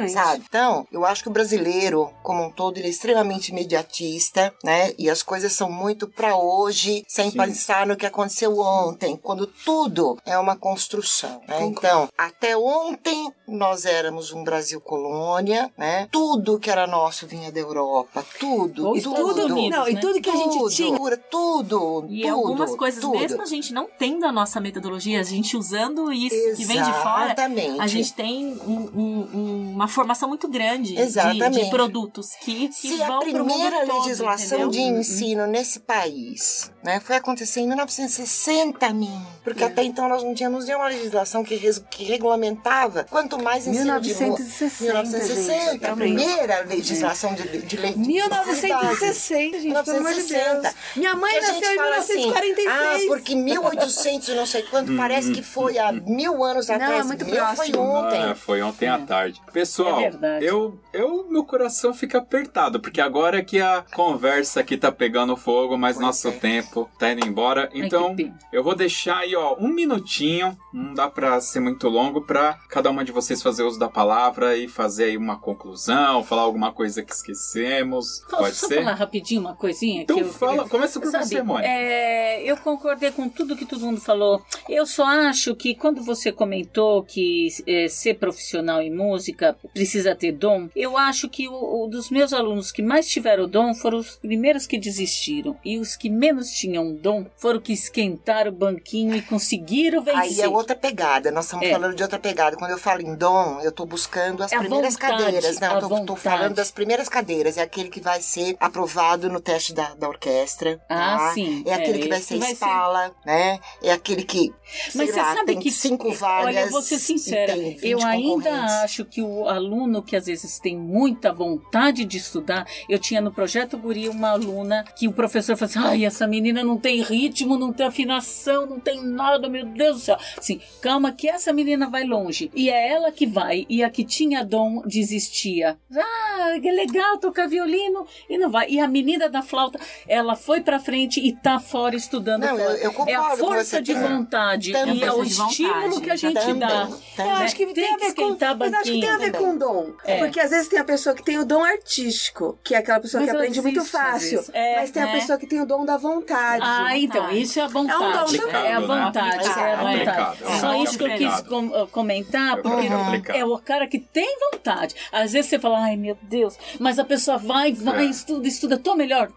Sabe? Então, eu acho que o brasileiro, como um todo, ele é extremamente imediatista, né? E as coisas são muito pra hoje, sem Sim. pensar no que aconteceu ontem, quando tudo é uma construção, né? Então, até ontem nós éramos um Brasil colônia, né? Tudo que era nosso vinha da Europa, tudo, E tudo, Unidos, não, e né? tudo que a gente tudo, tinha. tudo, E tudo, algumas coisas, tudo. mesmo a gente não tendo a nossa metodologia, a gente usando isso que vem de fora, Exatamente. a gente tem um- um- um- uma formação muito grande de, de produtos que, que Se a vão pro mundo primeira todo, legislação de entendeu? ensino nesse país né, foi acontecer em 1960, min, porque até então nós não tínhamos nenhuma legislação que, res- que regulamentava, quanto mais ensino de rua. 1960, 1960, gente, a primeira legislação de, de lei. de 1960, gente, pelo amor de 1960. Deus. Minha mãe a nasceu em fala assim, 1946. ah, porque 1800 e não sei quanto, parece que foi há mil anos Não, atrás. é muito Meu, foi próximo. ontem. Ah, foi ontem à tarde. Pessoal, É eu, eu, meu coração fica apertado, porque agora é que a conversa aqui tá pegando fogo, mas Pois nosso é. tempo tá indo embora. Então, eu vou deixar aí, ó, um minutinho, não dá pra ser muito longo, pra cada uma de vocês fazer uso da palavra e fazer aí uma conclusão, falar alguma coisa que esquecemos. Posso Pode só ser? falar rapidinho uma coisinha? Então eu fala, começa por Sabe, você, Mônica. é, eu concordei com tudo que todo mundo falou. Eu só acho que quando você comentou que é, ser profissional em música música precisa ter dom, eu acho que o, o dos meus alunos que mais tiveram dom foram os primeiros que desistiram. E os que menos tinham dom foram que esquentaram o banquinho e conseguiram vencer. Aí é outra pegada, nós estamos É. falando de outra pegada. Quando eu falo em dom, eu tô buscando as É a primeiras vontade, cadeiras. Não, vontade. falando das primeiras cadeiras. É aquele que vai ser aprovado no teste da, da orquestra. Ah, tá? sim. É aquele É, que vai ser vai ser- espala, né? É aquele que, Mas você lá, sabe que cinco vagas. Olha, eu vou ser sincera, tem 20 eu ainda acho que o aluno que às vezes tem muita vontade de estudar, eu tinha no projeto Guri uma aluna que o professor falou assim: "Ai, essa menina não tem ritmo, não tem afinação, não tem nada, meu Deus do céu". Assim, calma que essa menina vai longe. E é ela que vai e a que tinha dom desistia. Ah, que legal tocar violino e não vai. E a menina da flauta, ela foi pra frente e tá fora estudando Não, eu- fora. eu é concordo a com força de vontade Também. e é o vontade, estímulo que a gente Também, dá. também. Eu acho que tem, ver com. esquentar que tem a ver banquinho. com dom. É. Porque às vezes tem a pessoa que tem o dom artístico, que é aquela pessoa Mas que aprende muito existe, fácil. É, mas tem a né? pessoa que tem o dom da vontade. Ah, então, isso é a vontade. É um dom também. É a né? vontade, é a vontade. aplicado, Só é isso que eu quis com- uh, comentar, É porque aplicado. é o cara que tem vontade. Às vezes você fala, ai meu Deus, mas a pessoa vai, vai, É. estuda, estuda, tô melhor.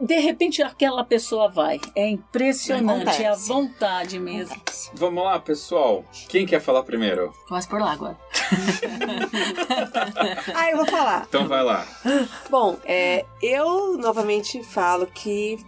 De repente aquela pessoa vai. É impressionante, é a Acontece. vontade mesmo. Vamos lá, pessoal. Quem quer falar primeiro? Começa por lá agora. Ah, eu vou falar. Então vai lá. Bom, é, eu novamente falo que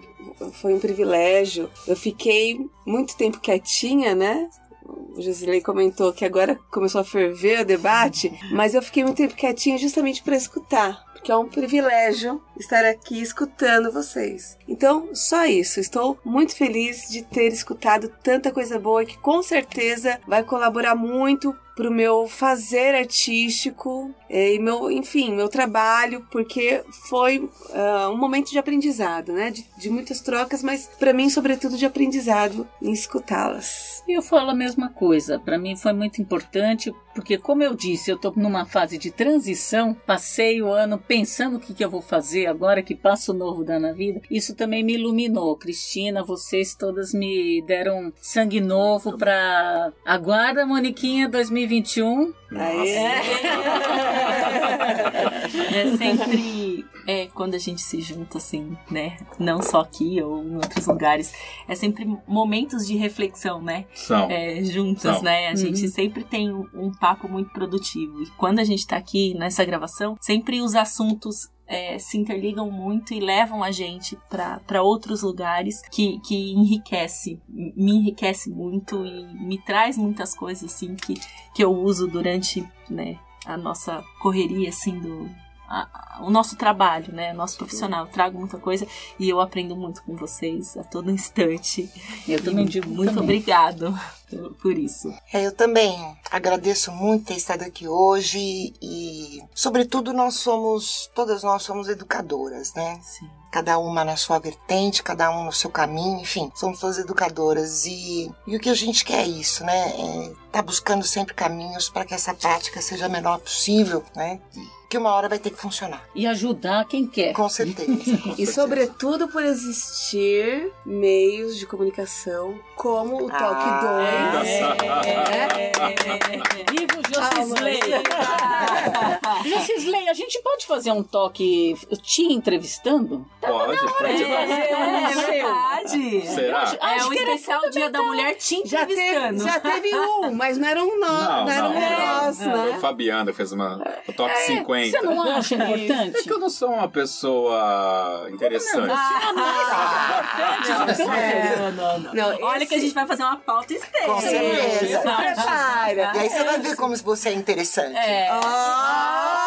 foi um privilégio. Eu fiquei muito tempo quietinha, né? O Josilei comentou que agora começou a ferver o debate, mas eu fiquei muito tempo quietinha justamente para escutar. Porque é um privilégio estar aqui escutando vocês. Então, só isso. Estou muito feliz de ter escutado tanta coisa boa que com certeza vai colaborar muito pro meu fazer artístico e meu, enfim, meu trabalho, porque foi ah, um momento de aprendizado, né? De, de muitas trocas, mas para mim, sobretudo, de aprendizado em escutá-las. Eu falo a mesma coisa. Para mim foi muito importante, porque como eu disse, eu tô numa fase de transição. Passei o ano pensando o que, que eu vou fazer agora que passo novo dá na vida. Isso também me iluminou. Cristina, vocês todas me deram sangue novo para aguarda Moniquinha 2021. É sempre é, quando a gente se junta, assim, né? Não só aqui ou em outros lugares. É sempre momentos de reflexão, né? São. É, juntas, Não. né? A Uhum. gente sempre tem um, um papo muito produtivo. E quando a gente tá aqui nessa gravação, sempre os assuntos. é, se interligam muito e levam a gente para outros lugares que, que enriquece, me enriquece muito e me traz muitas coisas assim que, que eu uso durante né, a nossa correria assim do a- a- o nosso trabalho, né, o nosso profissional. Eu trago muita coisa e eu aprendo muito com vocês a todo instante. Eu também digo muito também. obrigado por- por isso. É, eu também agradeço muito ter estado aqui hoje e, sobretudo, nós somos, todas nós somos educadoras, né? Sim. Cada uma na sua vertente, cada um no seu caminho, enfim, somos todas educadoras e, e o que a gente quer é isso, né? É tá buscando sempre caminhos para que essa prática seja a menor possível, né? Que uma hora vai ter que funcionar, E ajudar quem quer. com certeza. Com E certeza. sobretudo por existir meios de comunicação como o Talk Ah, 2. É. Viva o Josisley! Josisley, a gente pode fazer um toque te entrevistando? Pode, pode. É verdade. Será? É Acho o que era especial Dia da Mulher te Já teve, entrevistando. já teve um, mas não era um nó, não, Não, era não, um não. nosso, Foi né? a Fabiana fez uma o top Você 50. Não acha É que importante? eu não sou uma pessoa interessante. Não, não, não. Não, Olha esse- que a gente vai fazer uma pauta extensa. Com certeza. Prepara. E aí você vai ver como você é interessante. É. Ah!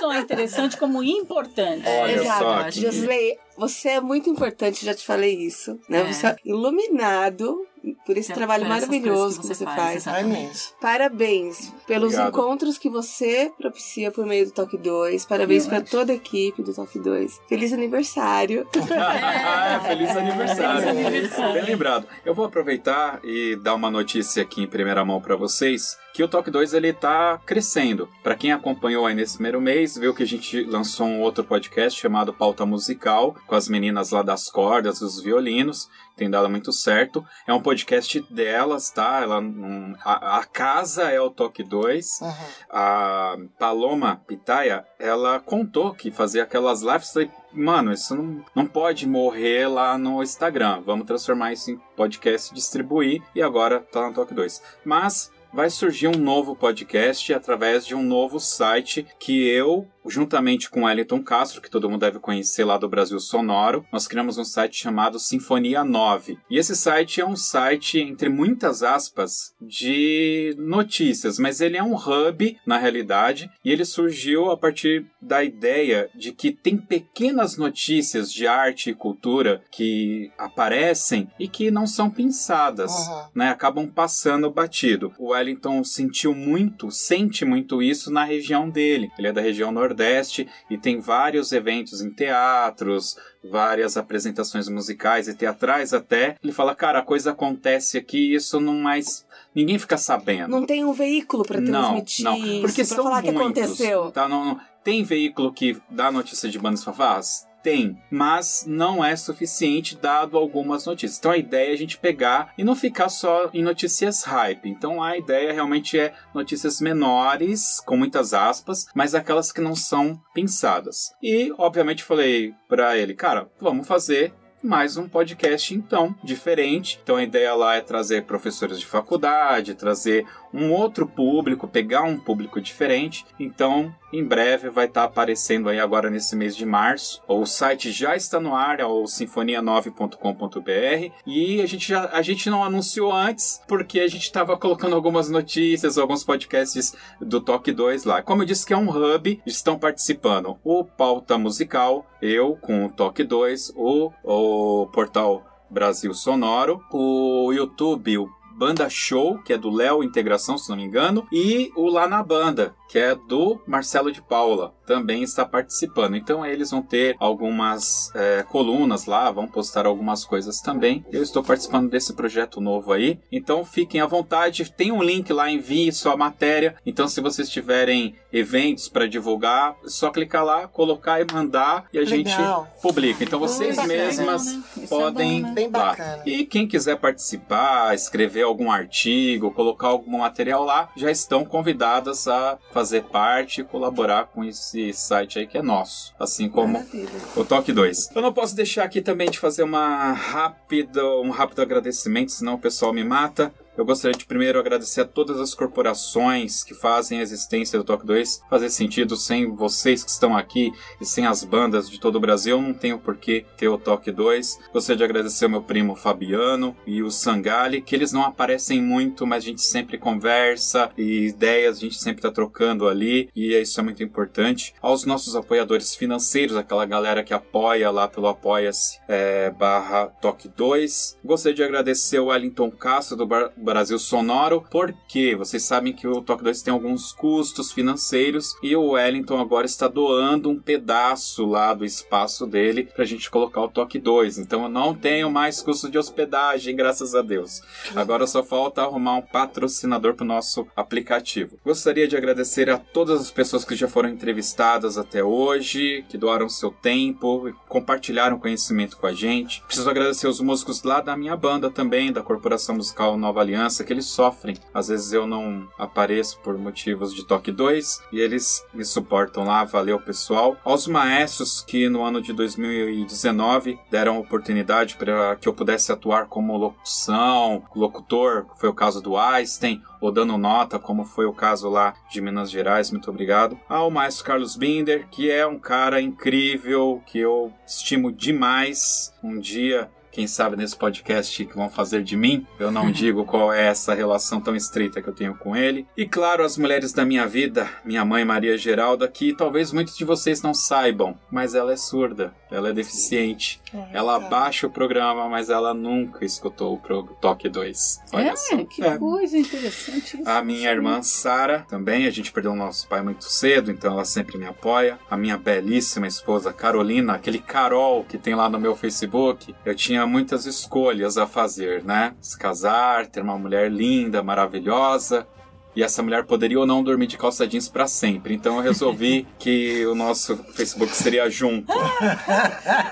Só interessante, como importante. Olha Exato. só que- Josley, você é muito importante, já te falei isso. Né? É. Você é iluminado por esse Por trabalho maravilhoso coisas que você faz. exatamente. Parabéns pelos Obrigado. encontros que você propicia por meio do Talk 2. Parabéns para toda a equipe do Talk 2. Feliz aniversário. Feliz aniversário. Feliz aniversário. Bem lembrado. Eu vou aproveitar e dar uma notícia aqui em primeira mão para vocês, que o Talk 2 ele tá crescendo. Para quem acompanhou aí nesse primeiro mês, vocês viu que a gente lançou um outro podcast chamado Pauta Musical, com as meninas lá das cordas, os violinos. Tem dado muito certo. É um podcast delas, tá? Ela, um, a, a, casa é o Toque 2. Uhum. A Paloma Pitaya, ela contou que fazia aquelas lives. Mano, isso não, não pode morrer lá no Instagram. Vamos transformar isso em podcast, distribuir. E agora tá no Toque 2. Mas vai surgir um novo podcast através de um novo site que eu juntamente com Wellington Castro, que todo mundo deve conhecer lá do Brasil Sonoro, nós criamos um site chamado Sinfonia 9. E esse site é um site, entre muitas aspas, de notícias, mas ele é um hub, na realidade, e ele surgiu a partir da ideia de que tem pequenas notícias de arte e cultura que aparecem e que não são pensadas, uhum. né? Acabam passando batido. O Wellington sentiu muito, sente muito isso na região dele. Ele é da região nordeste Nordeste e tem vários eventos em teatros, várias apresentações musicais e teatrais até. Ele fala, cara, a coisa acontece aqui, isso não mais ninguém fica sabendo. Não tem um veículo para transmitir não, não. Porque isso, são falar muitos, que aconteceu. Tá, não, não. Tem veículo que dá notícia de bandas fanfarras? Tem, mas não é suficiente dado algumas notícias. Então a ideia é a gente pegar e não ficar só em notícias hype. Então a ideia realmente é notícias menores, com muitas aspas, mas aquelas que não são pensadas. E obviamente falei para ele, cara, vamos fazer mais um podcast então diferente. Então a ideia lá é trazer professores de faculdade, trazer um outro público, pegar um público diferente. Então, em breve vai estar tá aparecendo aí agora nesse mês de março. O site já está no ar, é o sinfonia9.com.br e a gente já a gente não anunciou antes porque a gente estava colocando algumas notícias, alguns podcasts do Toque 2 lá. Como eu disse que é um hub, estão participando o Pauta Musical, eu com o Toque 2, o, o portal Brasil Sonoro, o YouTube, o Banda Show, que é do Léo Integração, se não me engano, e o Lá na Banda, que é do Marcelo de Paula, também está participando. Então eles vão ter algumas é, colunas lá, vão postar algumas coisas também. Eu estou participando desse projeto novo aí, então fiquem à vontade. Tem um link lá, envie sua matéria. Então se vocês tiverem eventos para divulgar, é só clicar lá, colocar e mandar e a Legal. gente publica. Então vocês mesmas né? podem é bom, né? E quem quiser participar, escrever algum artigo, colocar algum material lá, já estão convidadas a fazer parte e colaborar com esse site aí que é nosso, assim como Maravilha. o Toque 2. Eu não posso deixar aqui também de fazer uma rápida, um rápido agradecimento, senão o pessoal me mata. Eu gostaria de primeiro agradecer a todas as corporações que fazem a existência do Toque 2 fazer sentido sem vocês que estão aqui e sem as bandas de todo o Brasil, não tenho por que ter o Toque 2. Gostaria de agradecer ao meu primo Fabiano e o Sangali, que eles não aparecem muito, mas a gente sempre conversa e ideias a gente sempre está trocando ali e isso é muito importante. Aos nossos apoiadores financeiros, aquela galera que apoia lá pelo Apoia-se é, barra Toque 2. Gostaria de agradecer o Wellington Castro do Bar Brasil Sonoro, porque vocês sabem que o Toque 2 tem alguns custos financeiros e o Wellington agora está doando um pedaço lá do espaço dele para a gente colocar o Toque 2. Então eu não tenho mais custo de hospedagem, graças a Deus. Agora só falta arrumar um patrocinador para o nosso aplicativo. Gostaria de agradecer a todas as pessoas que já foram entrevistadas até hoje, que doaram seu tempo e compartilharam conhecimento com a gente. Preciso agradecer os músicos lá da minha banda também, da Corporação Musical Nova aliança que eles sofrem. Às vezes eu não apareço por motivos de toque 2 e eles me suportam lá. Valeu, pessoal. Aos maestros que no ano de 2019 deram oportunidade para que eu pudesse atuar como locução, locutor, foi o caso do Einstein, ou dando nota, como foi o caso lá de Minas Gerais, muito obrigado. Ao maestro Carlos Binder, que é um cara incrível, que eu estimo demais. Um dia quem sabe nesse podcast que vão fazer de mim. Eu não digo qual é essa relação tão estreita que eu tenho com ele. E claro, as mulheres da minha vida, minha mãe Maria Geralda, que talvez muitos de vocês não saibam, mas ela é surda, ela é deficiente. É, ela tá. baixa o programa, mas ela nunca escutou o pro Toque 2. Olha é, só. que é. coisa interessante isso. A minha irmã Sara também, a gente perdeu o nosso pai muito cedo, então ela sempre me apoia. A minha belíssima esposa Carolina, aquele Carol que tem lá no meu Facebook, eu tinha tinha muitas escolhas a fazer, né? Se casar, ter uma mulher linda, maravilhosa, e essa mulher poderia ou não dormir de calça jeans pra sempre. Então eu resolvi que o nosso Facebook seria junto.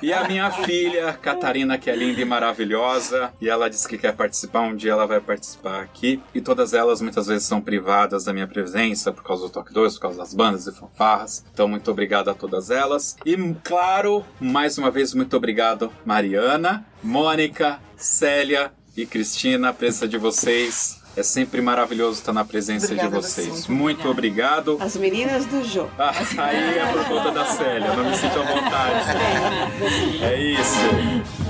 E a minha filha, Catarina, que é linda e maravilhosa, e ela disse que quer participar, um dia ela vai participar aqui. E todas elas muitas vezes são privadas da minha presença por causa do Toque 2, por causa das bandas e fanfarras. Então muito obrigado a todas elas. E claro, mais uma vez muito obrigado Mariana, Mônica, Célia e Cristina, a presença de vocês. É sempre maravilhoso estar na presença Obrigada de vocês. você. Muito obrigado. As meninas do Jô. Ah, aí é por conta da Célia, não me sinto à vontade. É isso.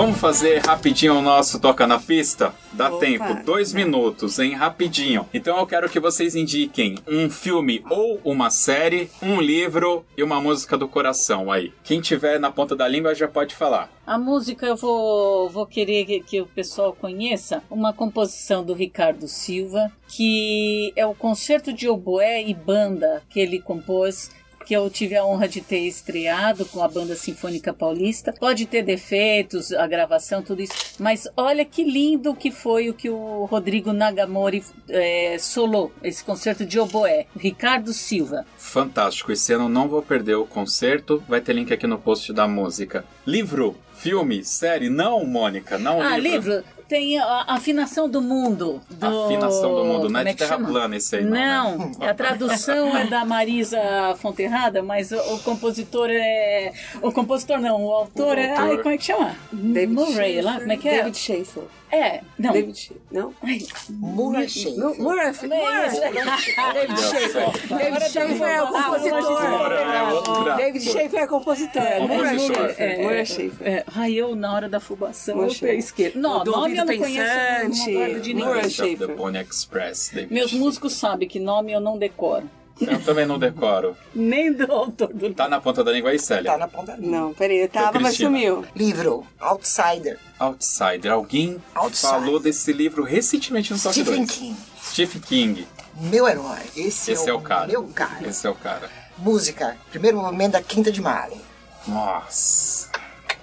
Vamos fazer rapidinho o nosso Toca na Pista? Dá Opa. tempo, dois minutos, hein? Rapidinho. Então eu quero que vocês indiquem um filme ou uma série, um livro e uma música do coração aí. Quem tiver na ponta da língua já pode falar. A música eu vou, vou querer que, que o pessoal conheça uma composição do Ricardo Silva, que é o concerto de oboé e banda que ele compôs. Que eu tive a honra de ter estreado com a Banda Sinfônica Paulista. Pode ter defeitos, a gravação, tudo isso. Mas olha que lindo que foi o que o Rodrigo Nagamori eh, solou, esse concerto de oboé. Ricardo Silva. Fantástico, esse ano não vou perder o concerto. Vai ter link aqui no post da música. Livro, filme, série? Não, Mônica, não Ah, livro. Tem a Afinação do Mundo. Do... Afinação do Mundo, não é de que terra chama? plana esse aí, não. né? Não, a tradução é da Marisa Fonterrada, mas o, o compositor é. O compositor não, o autor, O é. autor. Ai, como é que chama? David Murray, Schaefer. lá, como é que é? David Schaefer. É, não. David Schaefer. Não? Ai, Mura Schaefer. É isso. David Schaefer. David Schaefer é o compositor. É. David Schaefer é compositor. É, Murray compositor. Schaefer. É, Murray é, Schaefer. é. Ai, eu na hora da fubação Murray eu Schaefer. esqueço. Não, nome eu não conheço. Murray Schaefer. Pony Express. David Meus músicos sabem que nome eu não decoro. Eu também não decoro. Nem do autor do Tá na ponta da língua aí, Célia? Tá na ponta da língua. Não, peraí, eu tava, mas Cristina. sumiu. Livro, Outsider, Outsider. Alguém Outsider. falou desse livro recentemente no Toque Stephen 2. King. Stephen King. Meu herói. Esse, Esse é o cara. Meu cara. Esse é o cara. Música, primeiro movimento da Quinta de Marley. Nossa.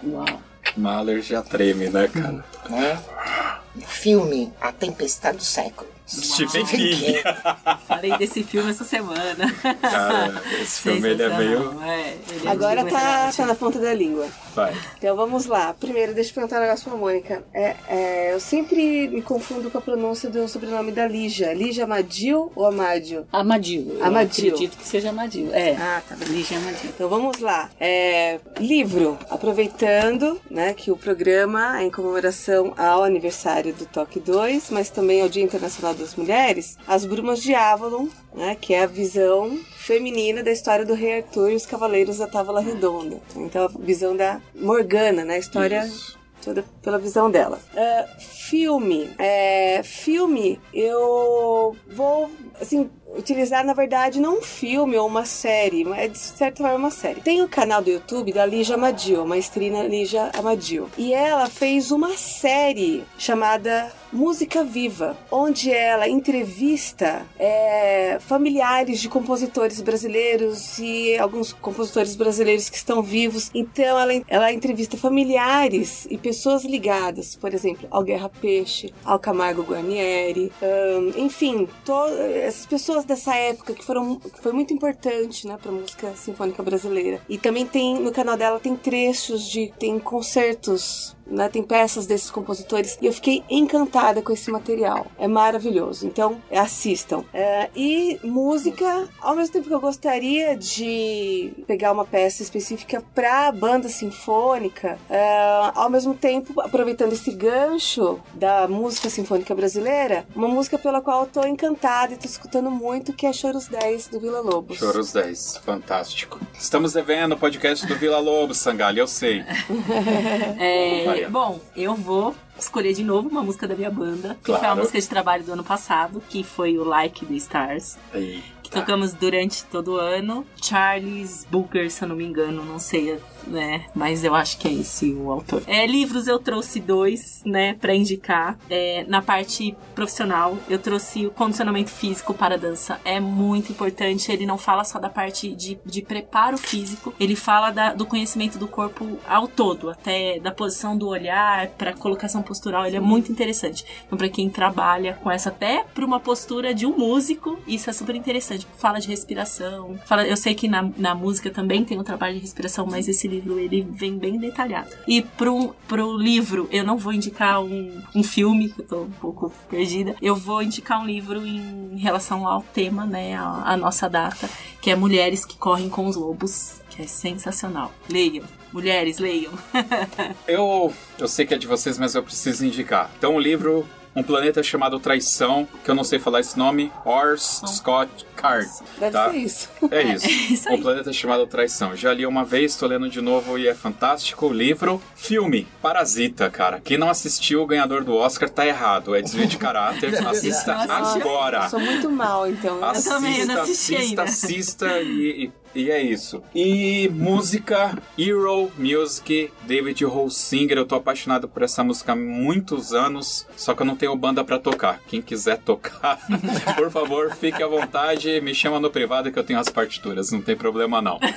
Uau. Mahler já treme, né, cara? Né? Filme, A Tempestade do Século. Stephen King. Falei desse filme essa semana. Cara, esse filme ele é meio. É, ele é Agora tá, tá na ponta da língua. Vai. Então vamos lá. Primeiro, deixa eu perguntar um negócio pra Mônica. É, é, eu sempre me confundo com a pronúncia do sobrenome da Lígia. Lígia Amadil ou Amádio? Amadil. Eu Amadil. acredito que seja Amadil. É. Ah, tá bem. Lígia Amadil. Então vamos lá. É, livro. Aproveitando né, que o programa é em comemoração ao aniversário do Toque 2, mas também ao Dia Internacional das Mulheres, As Brumas de Avalon, né, que é a visão feminina da história do Rei Arthur e os Cavaleiros da Távola Redonda. Então a visão da Morgana, né, a história Isso. toda pela visão dela. É, filme. É, filme, eu vou, assim, utilizar, na verdade, não um filme ou uma série, mas de certa forma uma série. Tem o canal do YouTube da Lígia Amadil, a maestrina Lígia Amadil. E ela fez uma série chamada Música Viva, onde ela entrevista é, familiares de compositores brasileiros e alguns compositores brasileiros que estão vivos. Então ela, ela entrevista familiares e pessoas ligadas, por exemplo, ao Guerra Peixe, ao Camargo Guarnieri, ahn, enfim, essas pessoas dessa época que foram que foi muito importante, né, para música sinfônica brasileira. E também tem no canal dela tem trechos de tem concertos né, tem peças desses compositores e eu fiquei encantada com esse material. É maravilhoso. Então, assistam. É, e música, ao mesmo tempo que eu gostaria de pegar uma peça específica para banda sinfônica, é, ao mesmo tempo, aproveitando esse gancho da música sinfônica brasileira, uma música pela qual eu tô encantada e tô escutando muito, que é Choros 10 do Vila Lobos. Choros 10. Fantástico. Estamos devendo o podcast do Vila Lobo, Sangalho, eu sei. É, Bom, eu vou escolher de novo uma música da minha banda, que foi Claro. uma música de trabalho do ano passado, que foi o Like the Stars, que tocamos durante todo o ano. Charles Booker, se eu não me engano, não sei né? Mas eu acho que é esse o autor. É, livros eu trouxe dois, né, para indicar. É, na parte profissional, eu trouxe o condicionamento físico para a dança. É muito importante. Ele não fala só da parte de, de preparo físico, ele fala da, do conhecimento do corpo ao todo, até da posição do olhar para colocação postural. Ele é muito interessante. Então, para quem trabalha com essa, até para uma postura de um músico, isso é super interessante. Fala de respiração. Fala, eu sei que na, na música também tem um trabalho de respiração, mas esse livro ele vem bem detalhado. E pro, pro livro, eu não vou indicar um, um filme, que eu tô um pouco perdida. Eu vou indicar um livro em relação ao tema, né? A, a nossa data, que é Mulheres que Correm com os Lobos, que é sensacional. Leiam. Mulheres, leiam. eu, eu sei que é de vocês, mas eu preciso indicar. Então, o livro um planeta chamado Traição, que eu não sei falar esse nome, Ors Scott Card. Deve tá? ser isso. É isso. É isso um planeta chamado Traição. Já li uma vez, tô lendo de novo e é fantástico. Livro, filme, Parasita, cara. Quem não assistiu o ganhador do Oscar tá errado. É desvio de caráter. Assista Nossa, agora. Eu sou muito mal, então. Assista, também, eu não assisti assista, ainda. assista e, e- e é isso. E música, Hero Music, David Holsinger. Eu tô apaixonado por essa música há muitos anos, só que eu não tenho banda pra tocar. Quem quiser tocar, por favor, fique à vontade, me chama no privado que eu tenho as partituras, não tem problema não.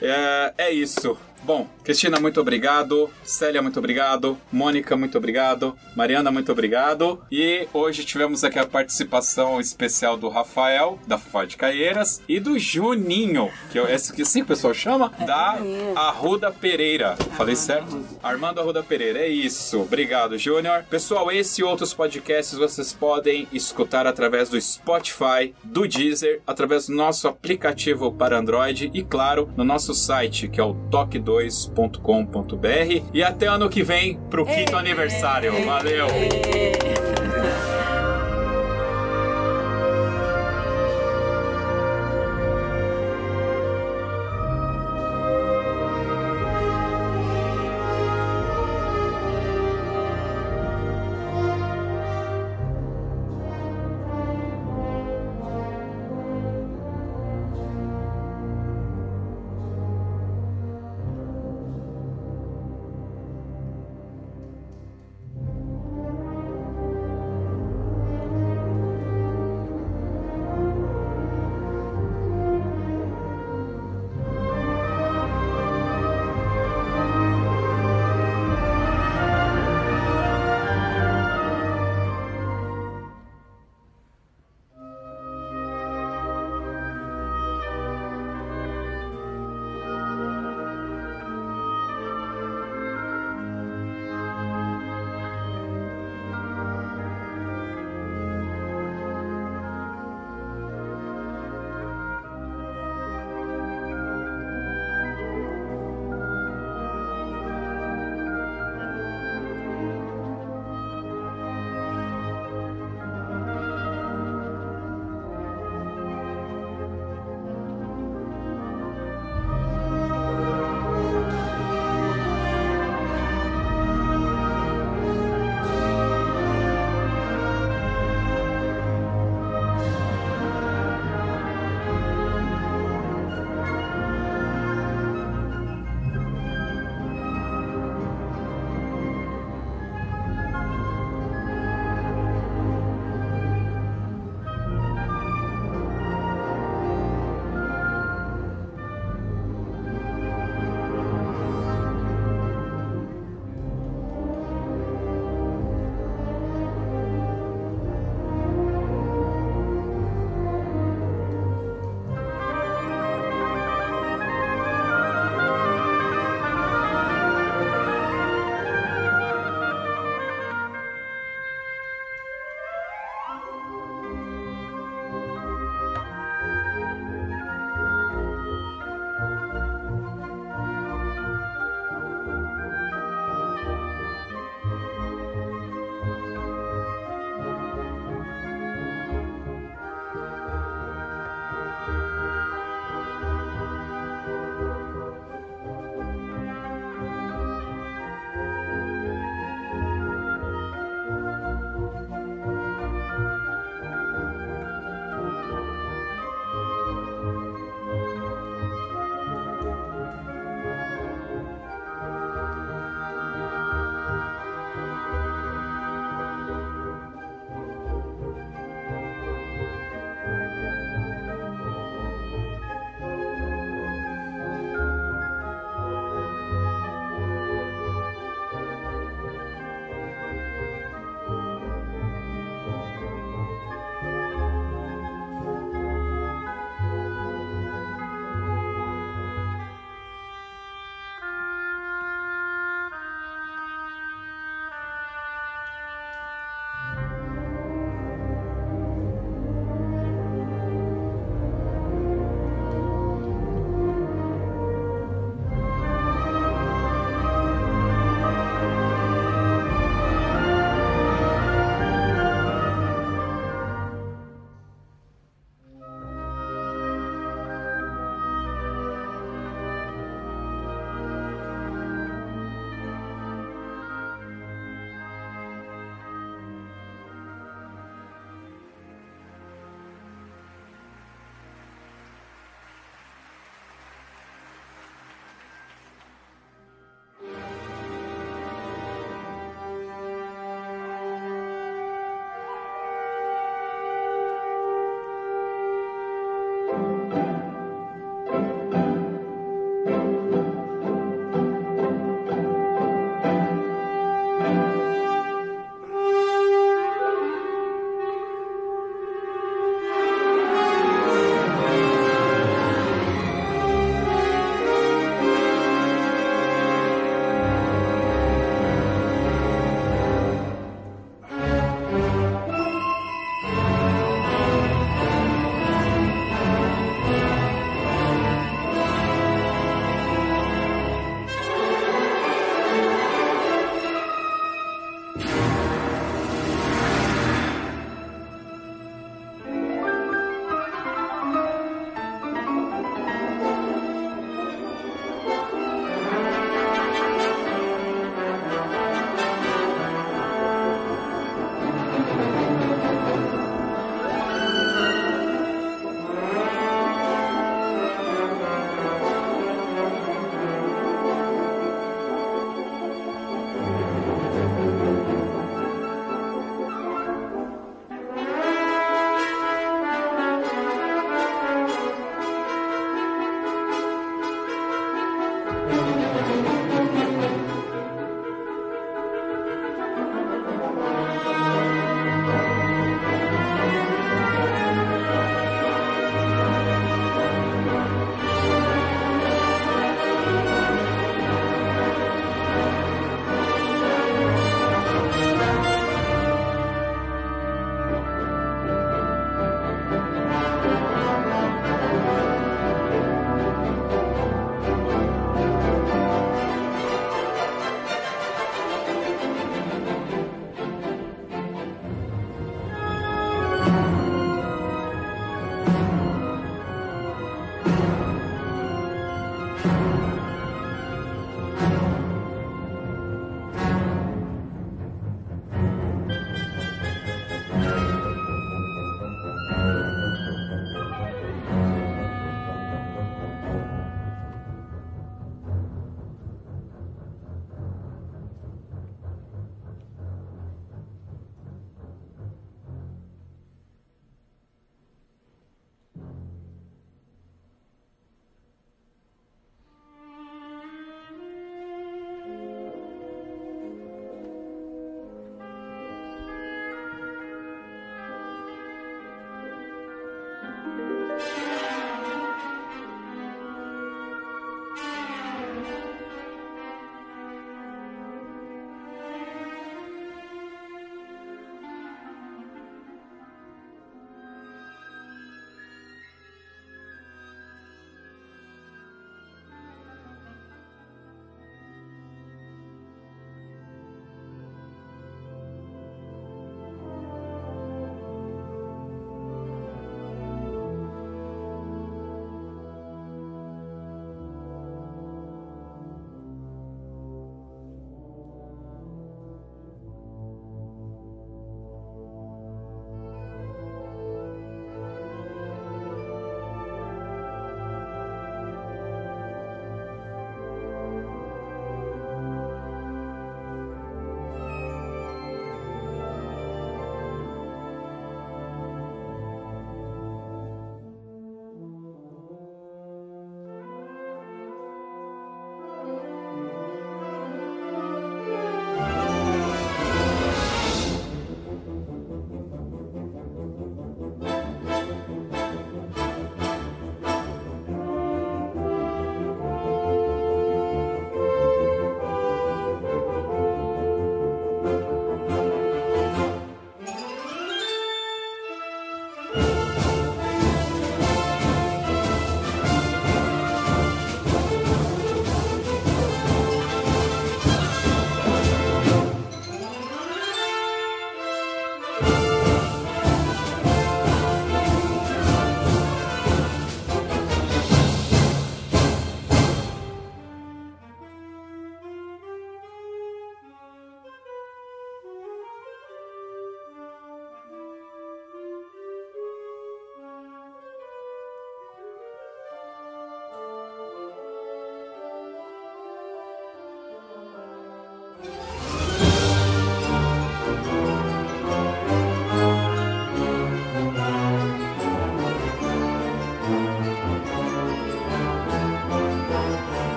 É, é isso. Bom, Cristina, muito obrigado. Célia, muito obrigado. Mônica, muito obrigado. Mariana, muito obrigado. E hoje tivemos aqui a participação especial do Rafael, da Fafá de Caieiras, e do Juninho, que é esse que assim o pessoal chama, da Arruda Pereira. Falei certo? Armando Arruda Pereira, é isso. Obrigado, Júnior. Pessoal, esse e outros podcasts vocês podem escutar através do Spotify, do Deezer, através do nosso aplicativo para Android e, claro, no nosso site, que é o toque2.com.br. E até ano que vem pro quinto aniversário. Valeu!